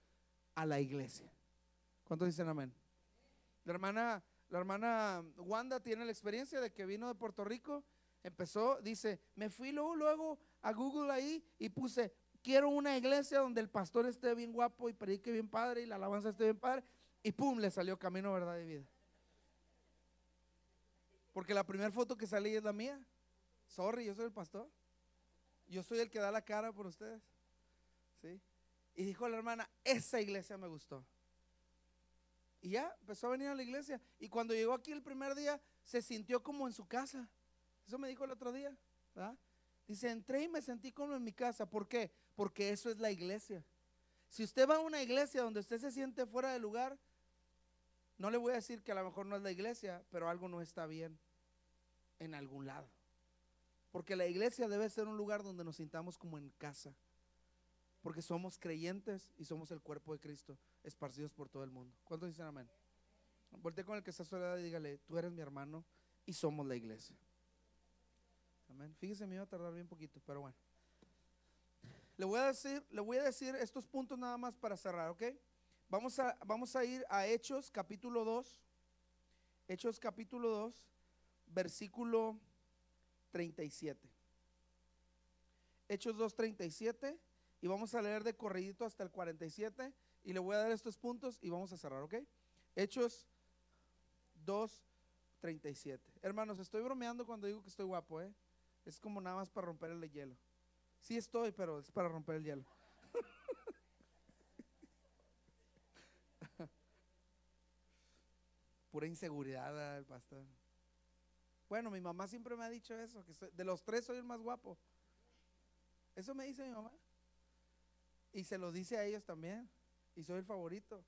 a la iglesia. ¿Cuántos dicen amén? La hermana, la hermana Wanda tiene la experiencia de que vino de Puerto Rico, empezó, dice, me fui luego, luego a Google ahí y puse quiero una iglesia donde el pastor esté bien guapo y predique bien padre y la alabanza esté bien padre. Y pum, le salió camino, verdad y vida. Porque la primera foto que salí es la mía. Sorry, yo soy el pastor. Yo soy el que da la cara por ustedes. ¿Sí? Y dijo la hermana, esa iglesia me gustó. Y ya empezó a venir a la iglesia. Y cuando llegó aquí el primer día, se sintió como en su casa. Eso me dijo el otro día. Dice, entré y me sentí como en mi casa. ¿Por qué? Porque eso es la iglesia. Si usted va a una iglesia donde usted se siente fuera de lugar, no le voy a decir que a lo mejor no es la iglesia, pero algo no está bien en algún lado. Porque la iglesia debe ser un lugar donde nos sintamos como en casa. Porque somos creyentes y somos el cuerpo de Cristo, esparcidos por todo el mundo. ¿Cuántos dicen amén? Volte con el que está su y dígale, tú eres mi hermano y somos la iglesia. Amén. Fíjese, me iba a tardar bien poquito, pero bueno. Le voy a decir, le voy a decir estos puntos nada más para cerrar, ¿ok? Vamos a, vamos a ir a Hechos capítulo 2. Hechos capítulo 2, versículo 37. Hechos 2, 37. Y vamos a leer de corridito hasta el 47. Y le voy a dar estos puntos y vamos a cerrar, ¿ok? Hechos 2, 37. Hermanos, estoy bromeando cuando digo que estoy guapo, ¿eh? Es como nada más para romper el hielo. Sí estoy, pero es para romper el hielo. Pura inseguridad el pastor. Bueno, mi mamá siempre me ha dicho eso, que de los tres soy el más guapo. Eso me dice mi mamá. Y se lo dice a ellos también. Y soy el favorito.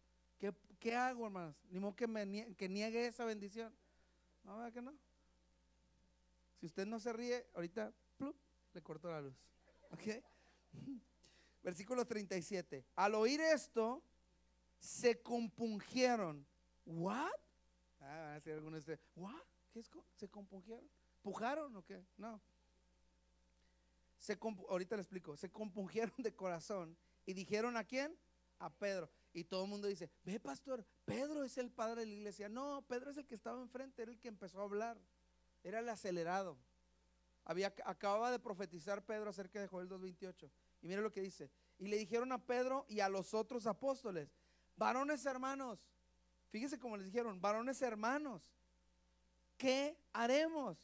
¿Qué, hago, hermanos? Ni modo que, me niegue, que niegue esa bendición. No, ¿verdad que no? Si usted no se ríe, ahorita le corto la luz. ¿Ok? Versículo 37. Al oír esto, se compungieron. ¿What? Ah, si algunos dicen, ¿what? ¿Qué es? ¿Se compungieron? ¿Pujaron o qué? No. Se ahorita le explico. Se compungieron de corazón y dijeron a quién? A Pedro. Y todo el mundo dice, ve pastor, Pedro es el padre de la iglesia. No, Pedro es el que estaba enfrente, era el que empezó a hablar. Era el acelerado. Había, acababa de profetizar Pedro acerca de Joel 2.28. Y mire lo que dice. Y le dijeron a Pedro y a los otros apóstoles, varones hermanos, fíjese cómo les dijeron, varones hermanos, ¿qué haremos?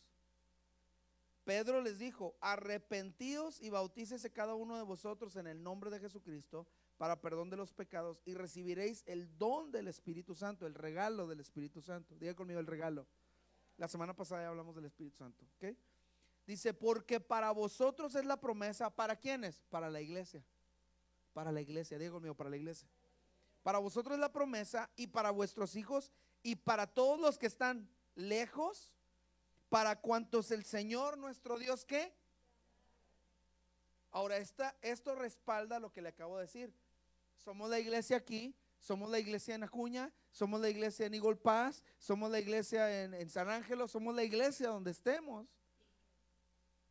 Pedro les dijo, arrepentíos y bautícese cada uno de vosotros en el nombre de Jesucristo para perdón de los pecados y recibiréis el don del Espíritu Santo, el regalo del Espíritu Santo. Diga conmigo el regalo. La semana pasada ya hablamos del Espíritu Santo. ¿ok? Dice, porque para vosotros es la promesa, ¿para quiénes? Para la iglesia. Para la iglesia, digo mío, para la iglesia. Para vosotros es la promesa y para vuestros hijos y para todos los que están lejos, para cuantos el Señor nuestro Dios que. Ahora, esta, esto respalda lo que le acabo de decir. Somos la iglesia aquí, somos la iglesia en Acuña, somos la iglesia en Eagle Pass, somos la iglesia en, en San Ángelo, somos la iglesia donde estemos.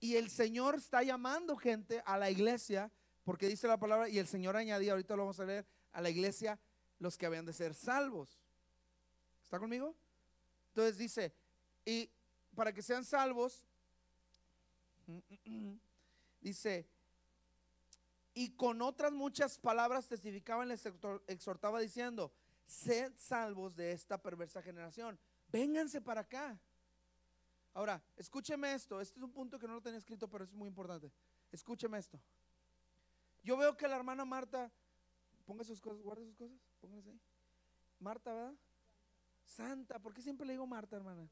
Y el Señor está llamando gente a la iglesia, porque dice la palabra, y el Señor añadía, ahorita lo vamos a leer, a la iglesia los que habían de ser salvos. ¿Está conmigo? Entonces dice, y para que sean salvos, dice, y con otras muchas palabras testificaban, les exhortaba diciendo, sed salvos de esta perversa generación, vénganse para acá. Ahora, escúcheme esto, este es un punto que no lo tenía escrito, pero es muy importante. Escúcheme esto. Yo veo que la hermana Marta, ponga sus cosas, guarde sus cosas, pónganse ahí. Marta, ¿verdad? Santa, ¿por qué siempre le digo Marta, hermana?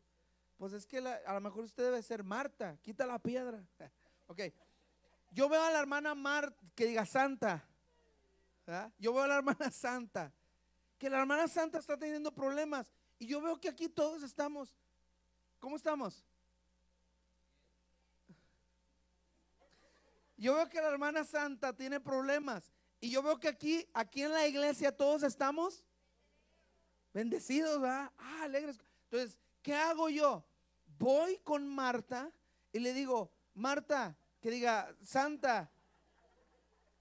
Pues es que a lo mejor usted debe ser Marta, quita la piedra. ok. Yo veo a la hermana Marta que diga Santa. Yo veo a la hermana Santa. Que la hermana Santa está teniendo problemas. Y yo veo que aquí todos estamos. ¿Cómo estamos? Yo veo que la hermana Santa tiene problemas. Y yo veo que aquí, aquí en la iglesia todos estamos bendecidos, ¿verdad? Ah, alegres. Entonces, ¿qué hago yo? Voy con Marta y le digo, Marta, que diga, Santa,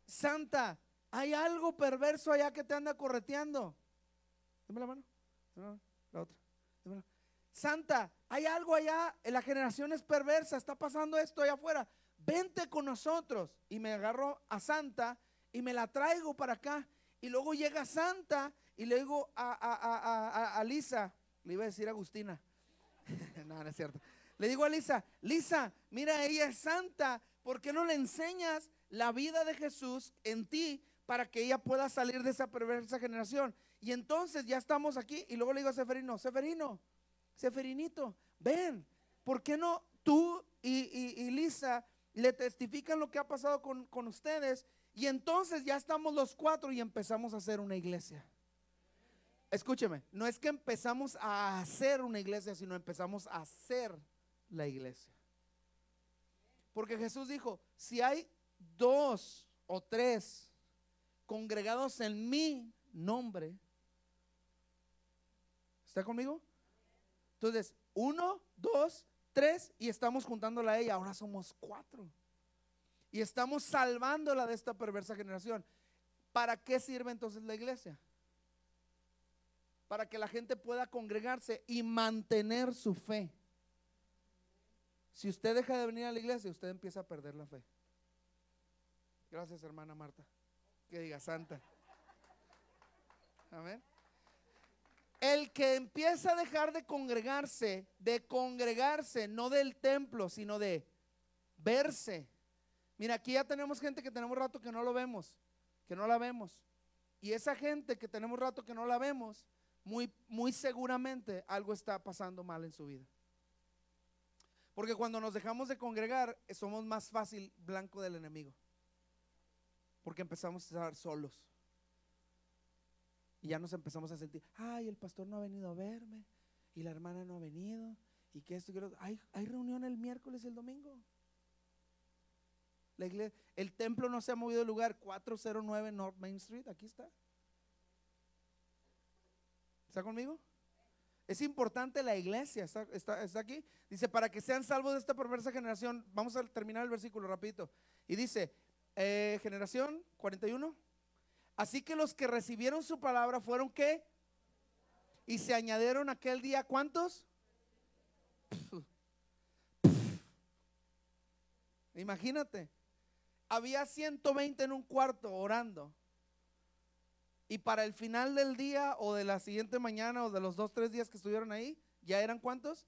Santa, hay algo perverso allá que te anda correteando. Dame la mano, la otra. Santa, hay algo allá, la generación es perversa, está pasando esto allá afuera. Vente con nosotros. Y me agarro a Santa y me la traigo para acá. Y luego llega Santa y le digo a, Lisa, le iba a decir Agustina, no, no es cierto. Le digo a Lisa, Lisa, mira, ella es santa, ¿por qué no le enseñas la vida de Jesús en ti para que ella pueda salir de esa perversa generación? Y entonces ya estamos aquí y luego le digo a Seferino, Seferino, Seferinito, ven, ¿por qué no tú y, Lisa le testifican lo que ha pasado con, con ustedes? Y entonces ya estamos los cuatro y empezamos a hacer una iglesia. Escúcheme, no es que empezamos a hacer una iglesia, sino empezamos a hacer la iglesia. Porque Jesús dijo, si hay dos o tres congregados en mi nombre, ¿está conmigo? Entonces, uno, dos, tres, y estamos juntándola a ella. Ahora somos cuatro. Y estamos salvándola de esta perversa generación. ¿Para qué sirve entonces la iglesia? para que la gente pueda congregarse y mantener su fe. Si usted deja de venir a la iglesia, usted empieza a perder la fe. Gracias, hermana Marta. Que diga santa. Amén. El que empieza a dejar de congregarse, de congregarse, no del templo, sino de verse. Mira, aquí ya tenemos gente que tenemos rato que no lo vemos, que no la vemos. Y esa gente que tenemos rato que no la vemos, muy, muy seguramente algo está pasando mal en su vida. Porque cuando nos dejamos de congregar, somos más fácil blanco del enemigo. Porque empezamos a estar solos. Y ya nos empezamos a sentir, ay, el pastor no ha venido a verme. Y la hermana no ha venido. Y que esto, hay, hay reunión el miércoles y el domingo. La iglesia, el templo no se ha movido de lugar, 409 North Main Street, aquí está. ¿Está conmigo? Es importante la iglesia, ¿está, aquí? Dice, para que sean salvos de esta perversa generación, vamos a terminar el versículo rapidito. Y dice, eh, generación 41. Así que los que recibieron su palabra fueron qué? Y se añadieron aquel día, ¿cuántos? Imagínate, había 120 en un cuarto orando. Y para el final del día o de la siguiente mañana o de los dos, tres días que estuvieron ahí, ¿ya eran cuántos?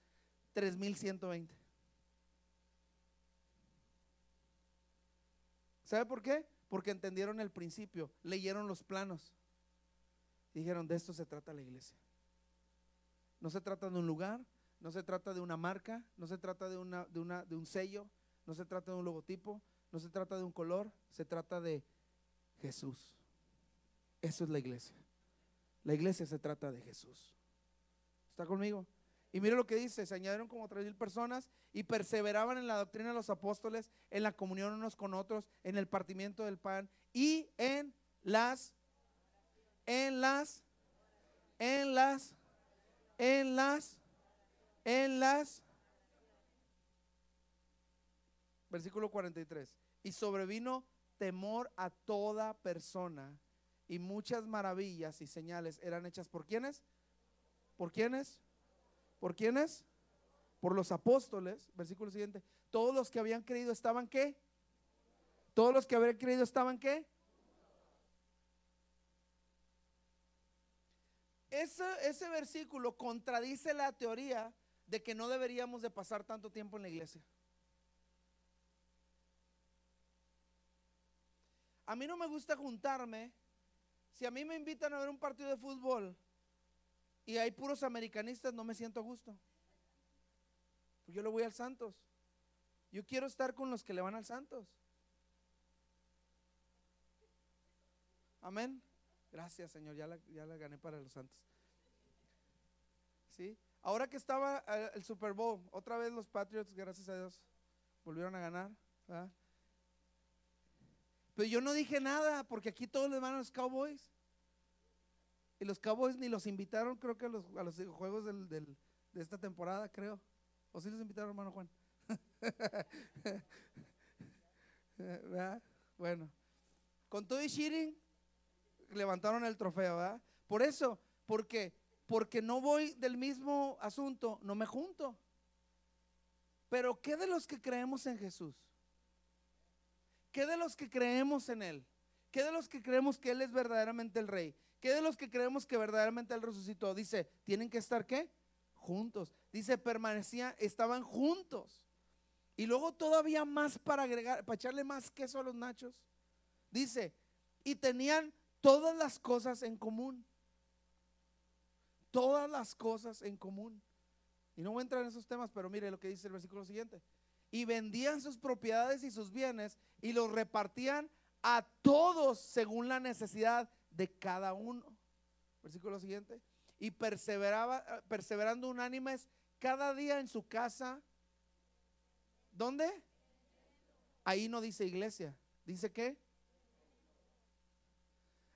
3120. ¿Sabe por qué? Porque entendieron el principio, leyeron los planos. Dijeron, de esto se trata la iglesia. No se trata de un lugar, no se trata de una marca, no se trata de, una, de, una, de un sello, no se trata de un logotipo, no se trata de un color, se trata de Jesús. Eso es la iglesia. La iglesia se trata de Jesús. ¿Está conmigo? Y mire lo que dice, se añadieron como tres mil personas y perseveraban en la doctrina de los apóstoles, en la comunión unos con otros, en el partimiento del pan y en las, en las, en las, en las, en las, versículo 43, y sobrevino temor a toda persona y muchas maravillas y señales eran hechas por quienes, por quienes, por quienes, por los apóstoles, versículo siguiente, todos los que habían creído estaban qué, todos los que habían creído estaban qué, ese, ese versículo contradice la teoría de que no deberíamos de pasar tanto tiempo en la iglesia. A mí no me gusta juntarme. Si a mí me invitan a ver un partido de fútbol y hay puros americanistas, no me siento a gusto. Yo le voy al Santos. Yo quiero estar con los que le van al Santos. Amén. Gracias, Señor. Ya la, gané para los Santos. ¿Sí? Ahora que estaba eh, el Super Bowl, otra vez los Patriots, gracias a Dios, volvieron a ganar. Pero yo no dije nada porque aquí todos le van a los Cowboys. Y los Cowboys ni los invitaron, creo que a los, a los juegos del, de esta temporada, creo. ¿O sí los invitaron, hermano Juan? Bueno, con todo y cheating, levantaron el trofeo, ¿verdad? Por eso, porque porque no voy del mismo asunto, no me junto. Pero ¿qué de los que creemos en Jesús? ¿Qué de los que creemos en Él? ¿Qué de los que creemos que Él es verdaderamente el Rey? ¿Qué de los que creemos que verdaderamente Él resucitó? Dice, ¿tienen que estar qué? Juntos. Dice, permanecían, estaban juntos. Y luego todavía más para agregar, para echarle más queso a los nachos. Dice, y tenían todas las cosas en común. Todas las cosas en común. Y no voy a entrar en esos temas, pero mire lo que dice el versículo siguiente y vendían sus propiedades y sus bienes y los repartían a todos según la necesidad de cada uno. Versículo siguiente. Y perseveraba, perseverando unánimes cada día en su casa. ¿Dónde? Ahí no dice iglesia. ¿Dice qué?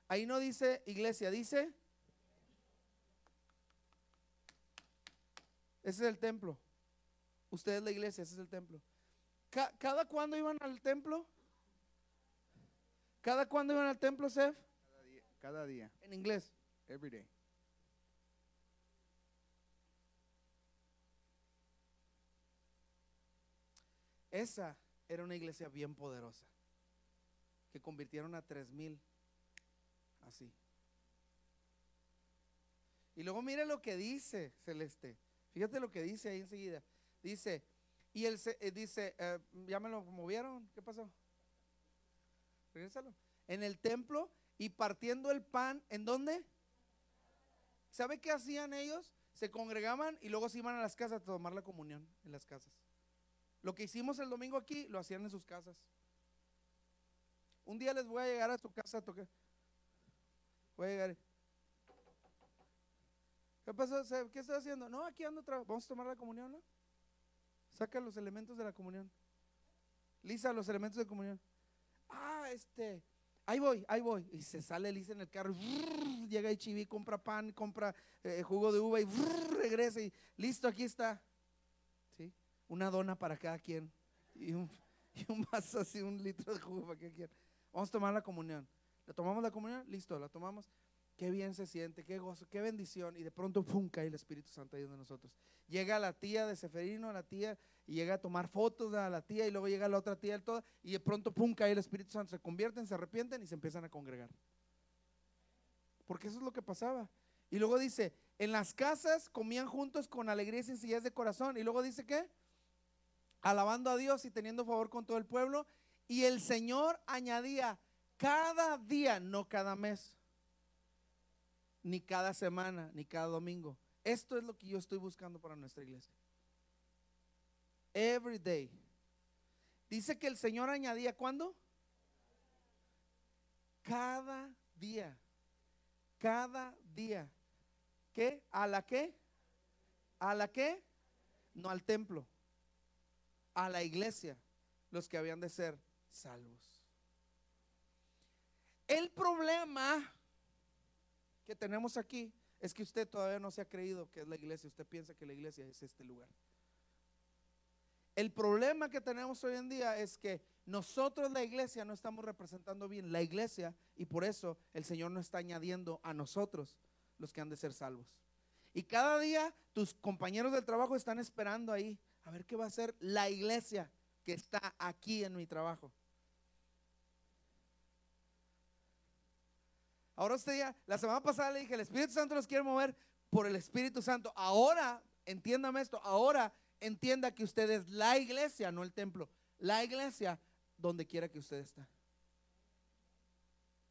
Ahí no dice iglesia, dice. Ese es el templo. Usted es la iglesia, ese es el templo. ¿Cada cuándo iban al templo? ¿Cada cuándo iban al templo, Seth? Cada día. En inglés. Every day. Esa era una iglesia bien poderosa. Que convirtieron a tres mil. Así. Y luego mire lo que dice Celeste. Fíjate lo que dice ahí enseguida. Dice, y él eh, dice, eh, ya me lo movieron, ¿qué pasó? Regresalo. En el templo y partiendo el pan, ¿en dónde? ¿Sabe qué hacían ellos? Se congregaban y luego se iban a las casas a tomar la comunión en las casas. Lo que hicimos el domingo aquí lo hacían en sus casas. Un día les voy a llegar a tu casa a tocar. Voy a llegar. ¿Qué pasó? ¿Qué estás haciendo? No, aquí ando. Vamos a tomar la comunión, ¿no? Saca los elementos de la comunión. Lisa, los elementos de comunión. Ah, este, ahí voy, ahí voy. Y se sale Lisa en el carro. llega Chibi, compra pan, compra eh, jugo de uva y regresa y listo, aquí está. ¿Sí? Una dona para cada quien. Y un, y un vaso así, un litro de jugo para cada quien. Vamos a tomar la comunión. ¿La tomamos la comunión? Listo, la tomamos. Qué bien se siente, qué gozo, qué bendición. Y de pronto, pum, cae el Espíritu Santo ahí de nosotros. Llega la tía de Seferino, la tía, y llega a tomar fotos de la tía, y luego llega la otra tía, y, todo, y de pronto, pum, cae el Espíritu Santo. Se convierten, se arrepienten y se empiezan a congregar. Porque eso es lo que pasaba. Y luego dice, en las casas comían juntos con alegría y sencillez de corazón. Y luego dice que, alabando a Dios y teniendo favor con todo el pueblo. Y el Señor añadía cada día, no cada mes ni cada semana, ni cada domingo. Esto es lo que yo estoy buscando para nuestra iglesia. Every day. Dice que el Señor añadía, ¿cuándo? Cada día. Cada día. ¿Qué? ¿A la qué? ¿A la qué? No al templo, a la iglesia, los que habían de ser salvos. El problema que tenemos aquí es que usted todavía no se ha creído que es la iglesia, usted piensa que la iglesia es este lugar. El problema que tenemos hoy en día es que nosotros la iglesia no estamos representando bien la iglesia y por eso el Señor no está añadiendo a nosotros los que han de ser salvos. Y cada día tus compañeros del trabajo están esperando ahí a ver qué va a hacer la iglesia que está aquí en mi trabajo. Ahora usted ya, la semana pasada le dije, el Espíritu Santo los quiere mover por el Espíritu Santo. Ahora, entiéndame esto, ahora entienda que usted es la iglesia, no el templo. La iglesia donde quiera que usted está.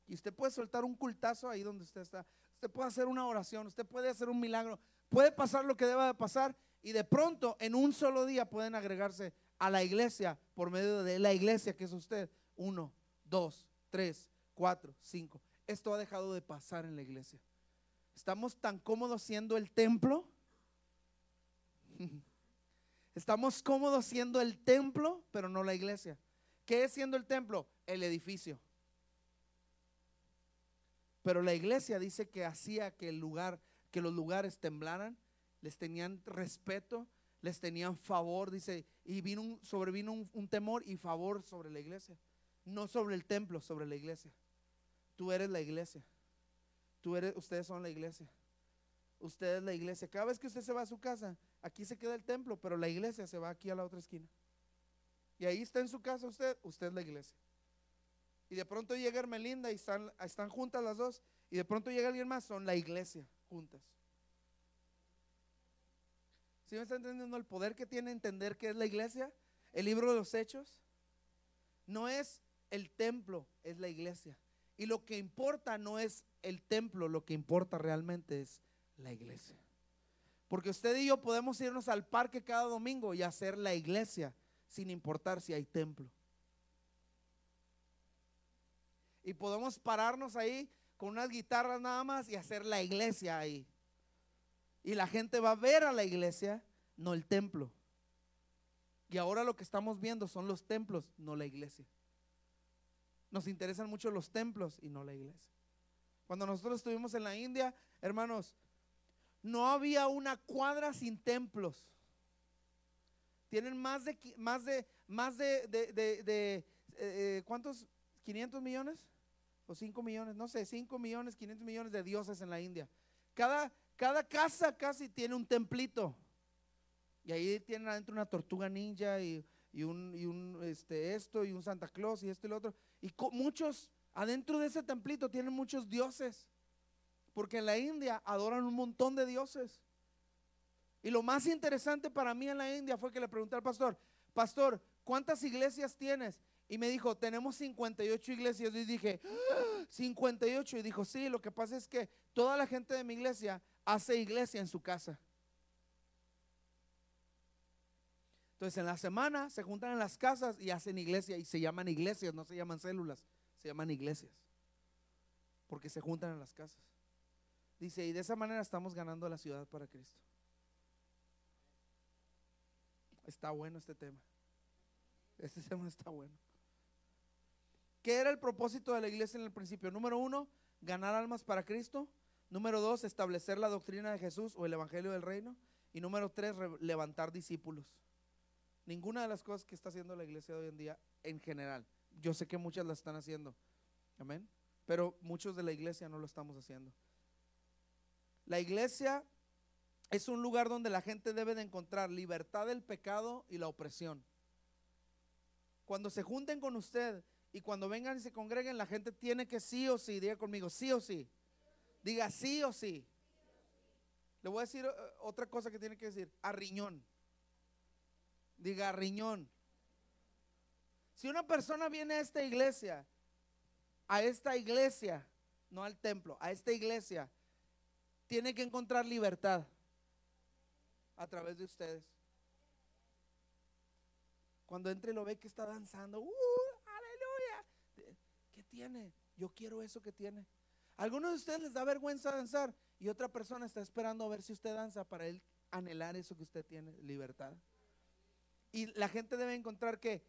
Y usted puede soltar un cultazo ahí donde usted está. Usted puede hacer una oración, usted puede hacer un milagro. Puede pasar lo que deba de pasar y de pronto en un solo día pueden agregarse a la iglesia por medio de la iglesia que es usted. Uno, dos, tres, cuatro, cinco. Esto ha dejado de pasar en la iglesia. Estamos tan cómodos siendo el templo. Estamos cómodos siendo el templo, pero no la iglesia. ¿Qué es siendo el templo? El edificio. Pero la iglesia dice que hacía que el lugar, que los lugares temblaran, les tenían respeto, les tenían favor, dice, y vino un, sobrevino un, un temor y favor sobre la iglesia. No sobre el templo, sobre la iglesia. Tú eres la iglesia. Tú eres, ustedes son la iglesia. Usted es la iglesia. Cada vez que usted se va a su casa, aquí se queda el templo, pero la iglesia se va aquí a la otra esquina. Y ahí está en su casa usted, usted es la iglesia. Y de pronto llega Hermelinda y están, están juntas las dos. Y de pronto llega alguien más, son la iglesia juntas. ¿Sí me está entendiendo el poder que tiene entender que es la iglesia? El libro de los hechos. No es el templo, es la iglesia. Y lo que importa no es el templo, lo que importa realmente es la iglesia. Porque usted y yo podemos irnos al parque cada domingo y hacer la iglesia sin importar si hay templo. Y podemos pararnos ahí con unas guitarras nada más y hacer la iglesia ahí. Y la gente va a ver a la iglesia, no el templo. Y ahora lo que estamos viendo son los templos, no la iglesia. Nos interesan mucho los templos y no la iglesia. Cuando nosotros estuvimos en la India, hermanos, no había una cuadra sin templos. Tienen más de, más de, más de, de, eh, eh, ¿cuántos? ¿500 millones? ¿O 5 millones? No sé, 5 millones, 500 millones de dioses en la India. Cada, cada casa casi tiene un templito. Y ahí tienen adentro una tortuga ninja y, y un, y un este, esto y un Santa Claus y esto y lo otro. Y muchos, adentro de ese templito tienen muchos dioses. Porque en la India adoran un montón de dioses. Y lo más interesante para mí en la India fue que le pregunté al pastor, pastor, ¿cuántas iglesias tienes? Y me dijo, tenemos 58 iglesias. Y dije, 58. Y dijo, sí, lo que pasa es que toda la gente de mi iglesia hace iglesia en su casa. Entonces en la semana se juntan en las casas y hacen iglesia y se llaman iglesias, no se llaman células, se llaman iglesias. Porque se juntan en las casas. Dice, y de esa manera estamos ganando la ciudad para Cristo. Está bueno este tema. Este tema está bueno. ¿Qué era el propósito de la iglesia en el principio? Número uno, ganar almas para Cristo. Número dos, establecer la doctrina de Jesús o el Evangelio del Reino. Y número tres, levantar discípulos. Ninguna de las cosas que está haciendo la iglesia hoy en día en general. Yo sé que muchas las están haciendo. Amén. Pero muchos de la iglesia no lo estamos haciendo. La iglesia es un lugar donde la gente debe de encontrar libertad del pecado y la opresión. Cuando se junten con usted y cuando vengan y se congreguen, la gente tiene que sí o sí, diga conmigo, sí o sí. Diga sí o sí. Le voy a decir eh, otra cosa que tiene que decir, a riñón. Diga riñón. Si una persona viene a esta iglesia, a esta iglesia, no al templo, a esta iglesia, tiene que encontrar libertad a través de ustedes. Cuando entre y lo ve que está danzando, ¡uh! ¡Aleluya! ¿Qué tiene? Yo quiero eso que tiene. algunos de ustedes les da vergüenza danzar Y otra persona está esperando a ver si usted danza para él anhelar eso que usted tiene, libertad. Y la gente debe encontrar que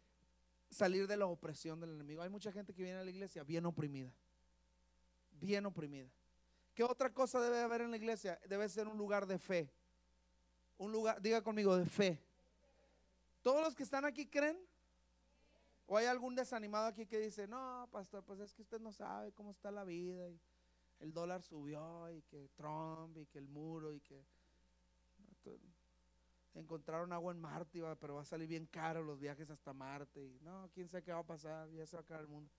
salir de la opresión del enemigo. Hay mucha gente que viene a la iglesia bien oprimida, bien oprimida. ¿Qué otra cosa debe haber en la iglesia? Debe ser un lugar de fe. Un lugar, diga conmigo, de fe. ¿Todos los que están aquí creen? ¿O hay algún desanimado aquí que dice, no, pastor, pues es que usted no sabe cómo está la vida? Y el dólar subió y que Trump y que el muro y que encontraron agua en Marte, pero va a salir bien caro los viajes hasta Marte. No, quién sabe qué va a pasar, ya se va a acabar el mundo.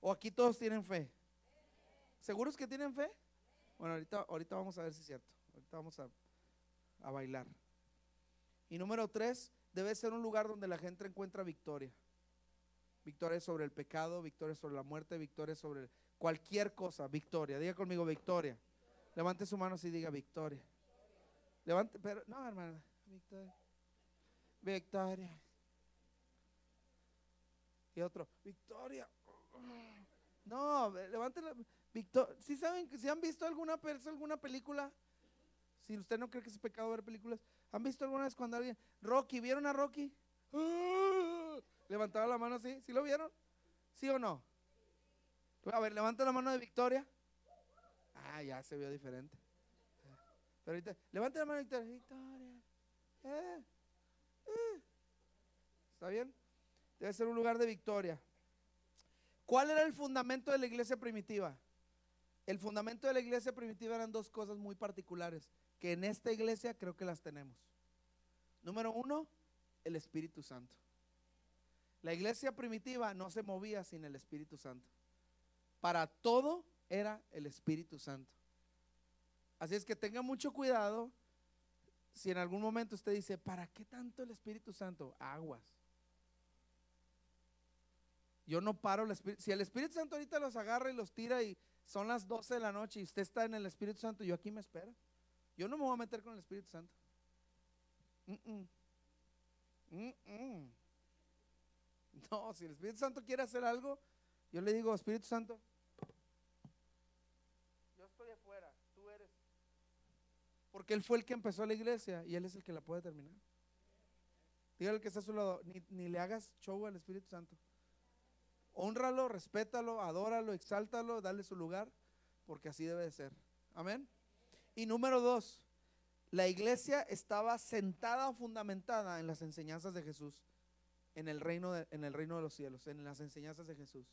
¿O aquí todos tienen fe? ¿Seguros que tienen fe? Bueno, ahorita, ahorita vamos a ver si es cierto. Ahorita vamos a, a bailar. Y número tres, debe ser un lugar donde la gente encuentra victoria. Victoria sobre el pecado, victoria sobre la muerte, victoria sobre cualquier cosa, victoria. Diga conmigo victoria. Levante su mano y diga victoria. Levante, pero no, hermana, victoria. Victoria. Y otro, victoria. No, levante la victoria. Si saben si han visto alguna alguna película, si usted no cree que es pecado ver películas, ¿han visto alguna vez cuando alguien Rocky, ¿vieron a Rocky? Levantaba la mano así, ¿sí lo vieron? ¿Sí o no? A ver, levanta la mano de Victoria. Ah, ya se vio diferente. Pero ahorita, levanta la mano de Victoria. Victoria. Eh, eh. ¿Está bien? Debe ser un lugar de victoria. ¿Cuál era el fundamento de la iglesia primitiva? El fundamento de la iglesia primitiva eran dos cosas muy particulares, que en esta iglesia creo que las tenemos. Número uno, el Espíritu Santo. La iglesia primitiva no se movía sin el Espíritu Santo. Para todo era el Espíritu Santo. Así es que tenga mucho cuidado si en algún momento usted dice, ¿para qué tanto el Espíritu Santo? Aguas. Yo no paro el Espíritu. Si el Espíritu Santo ahorita los agarra y los tira y son las 12 de la noche y usted está en el Espíritu Santo, yo aquí me espero. Yo no me voy a meter con el Espíritu Santo. No, si el Espíritu Santo quiere hacer algo, yo le digo, Espíritu Santo, yo estoy afuera, tú eres. Porque Él fue el que empezó la iglesia y Él es el que la puede terminar. Dígale que está a su lado, ni, le hagas show al Espíritu Santo. Honralo, respétalo, adóralo, exáltalo, dale su lugar, porque así debe de ser. Amén. Y número dos, la iglesia estaba sentada, fundamentada en las enseñanzas de Jesús en el reino de, en el reino de los cielos, en las enseñanzas de Jesús.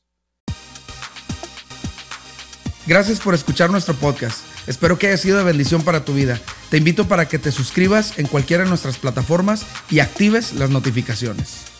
Gracias por escuchar nuestro podcast. Espero que haya sido de bendición para tu vida. Te invito para que te suscribas en cualquiera de nuestras plataformas y actives las notificaciones.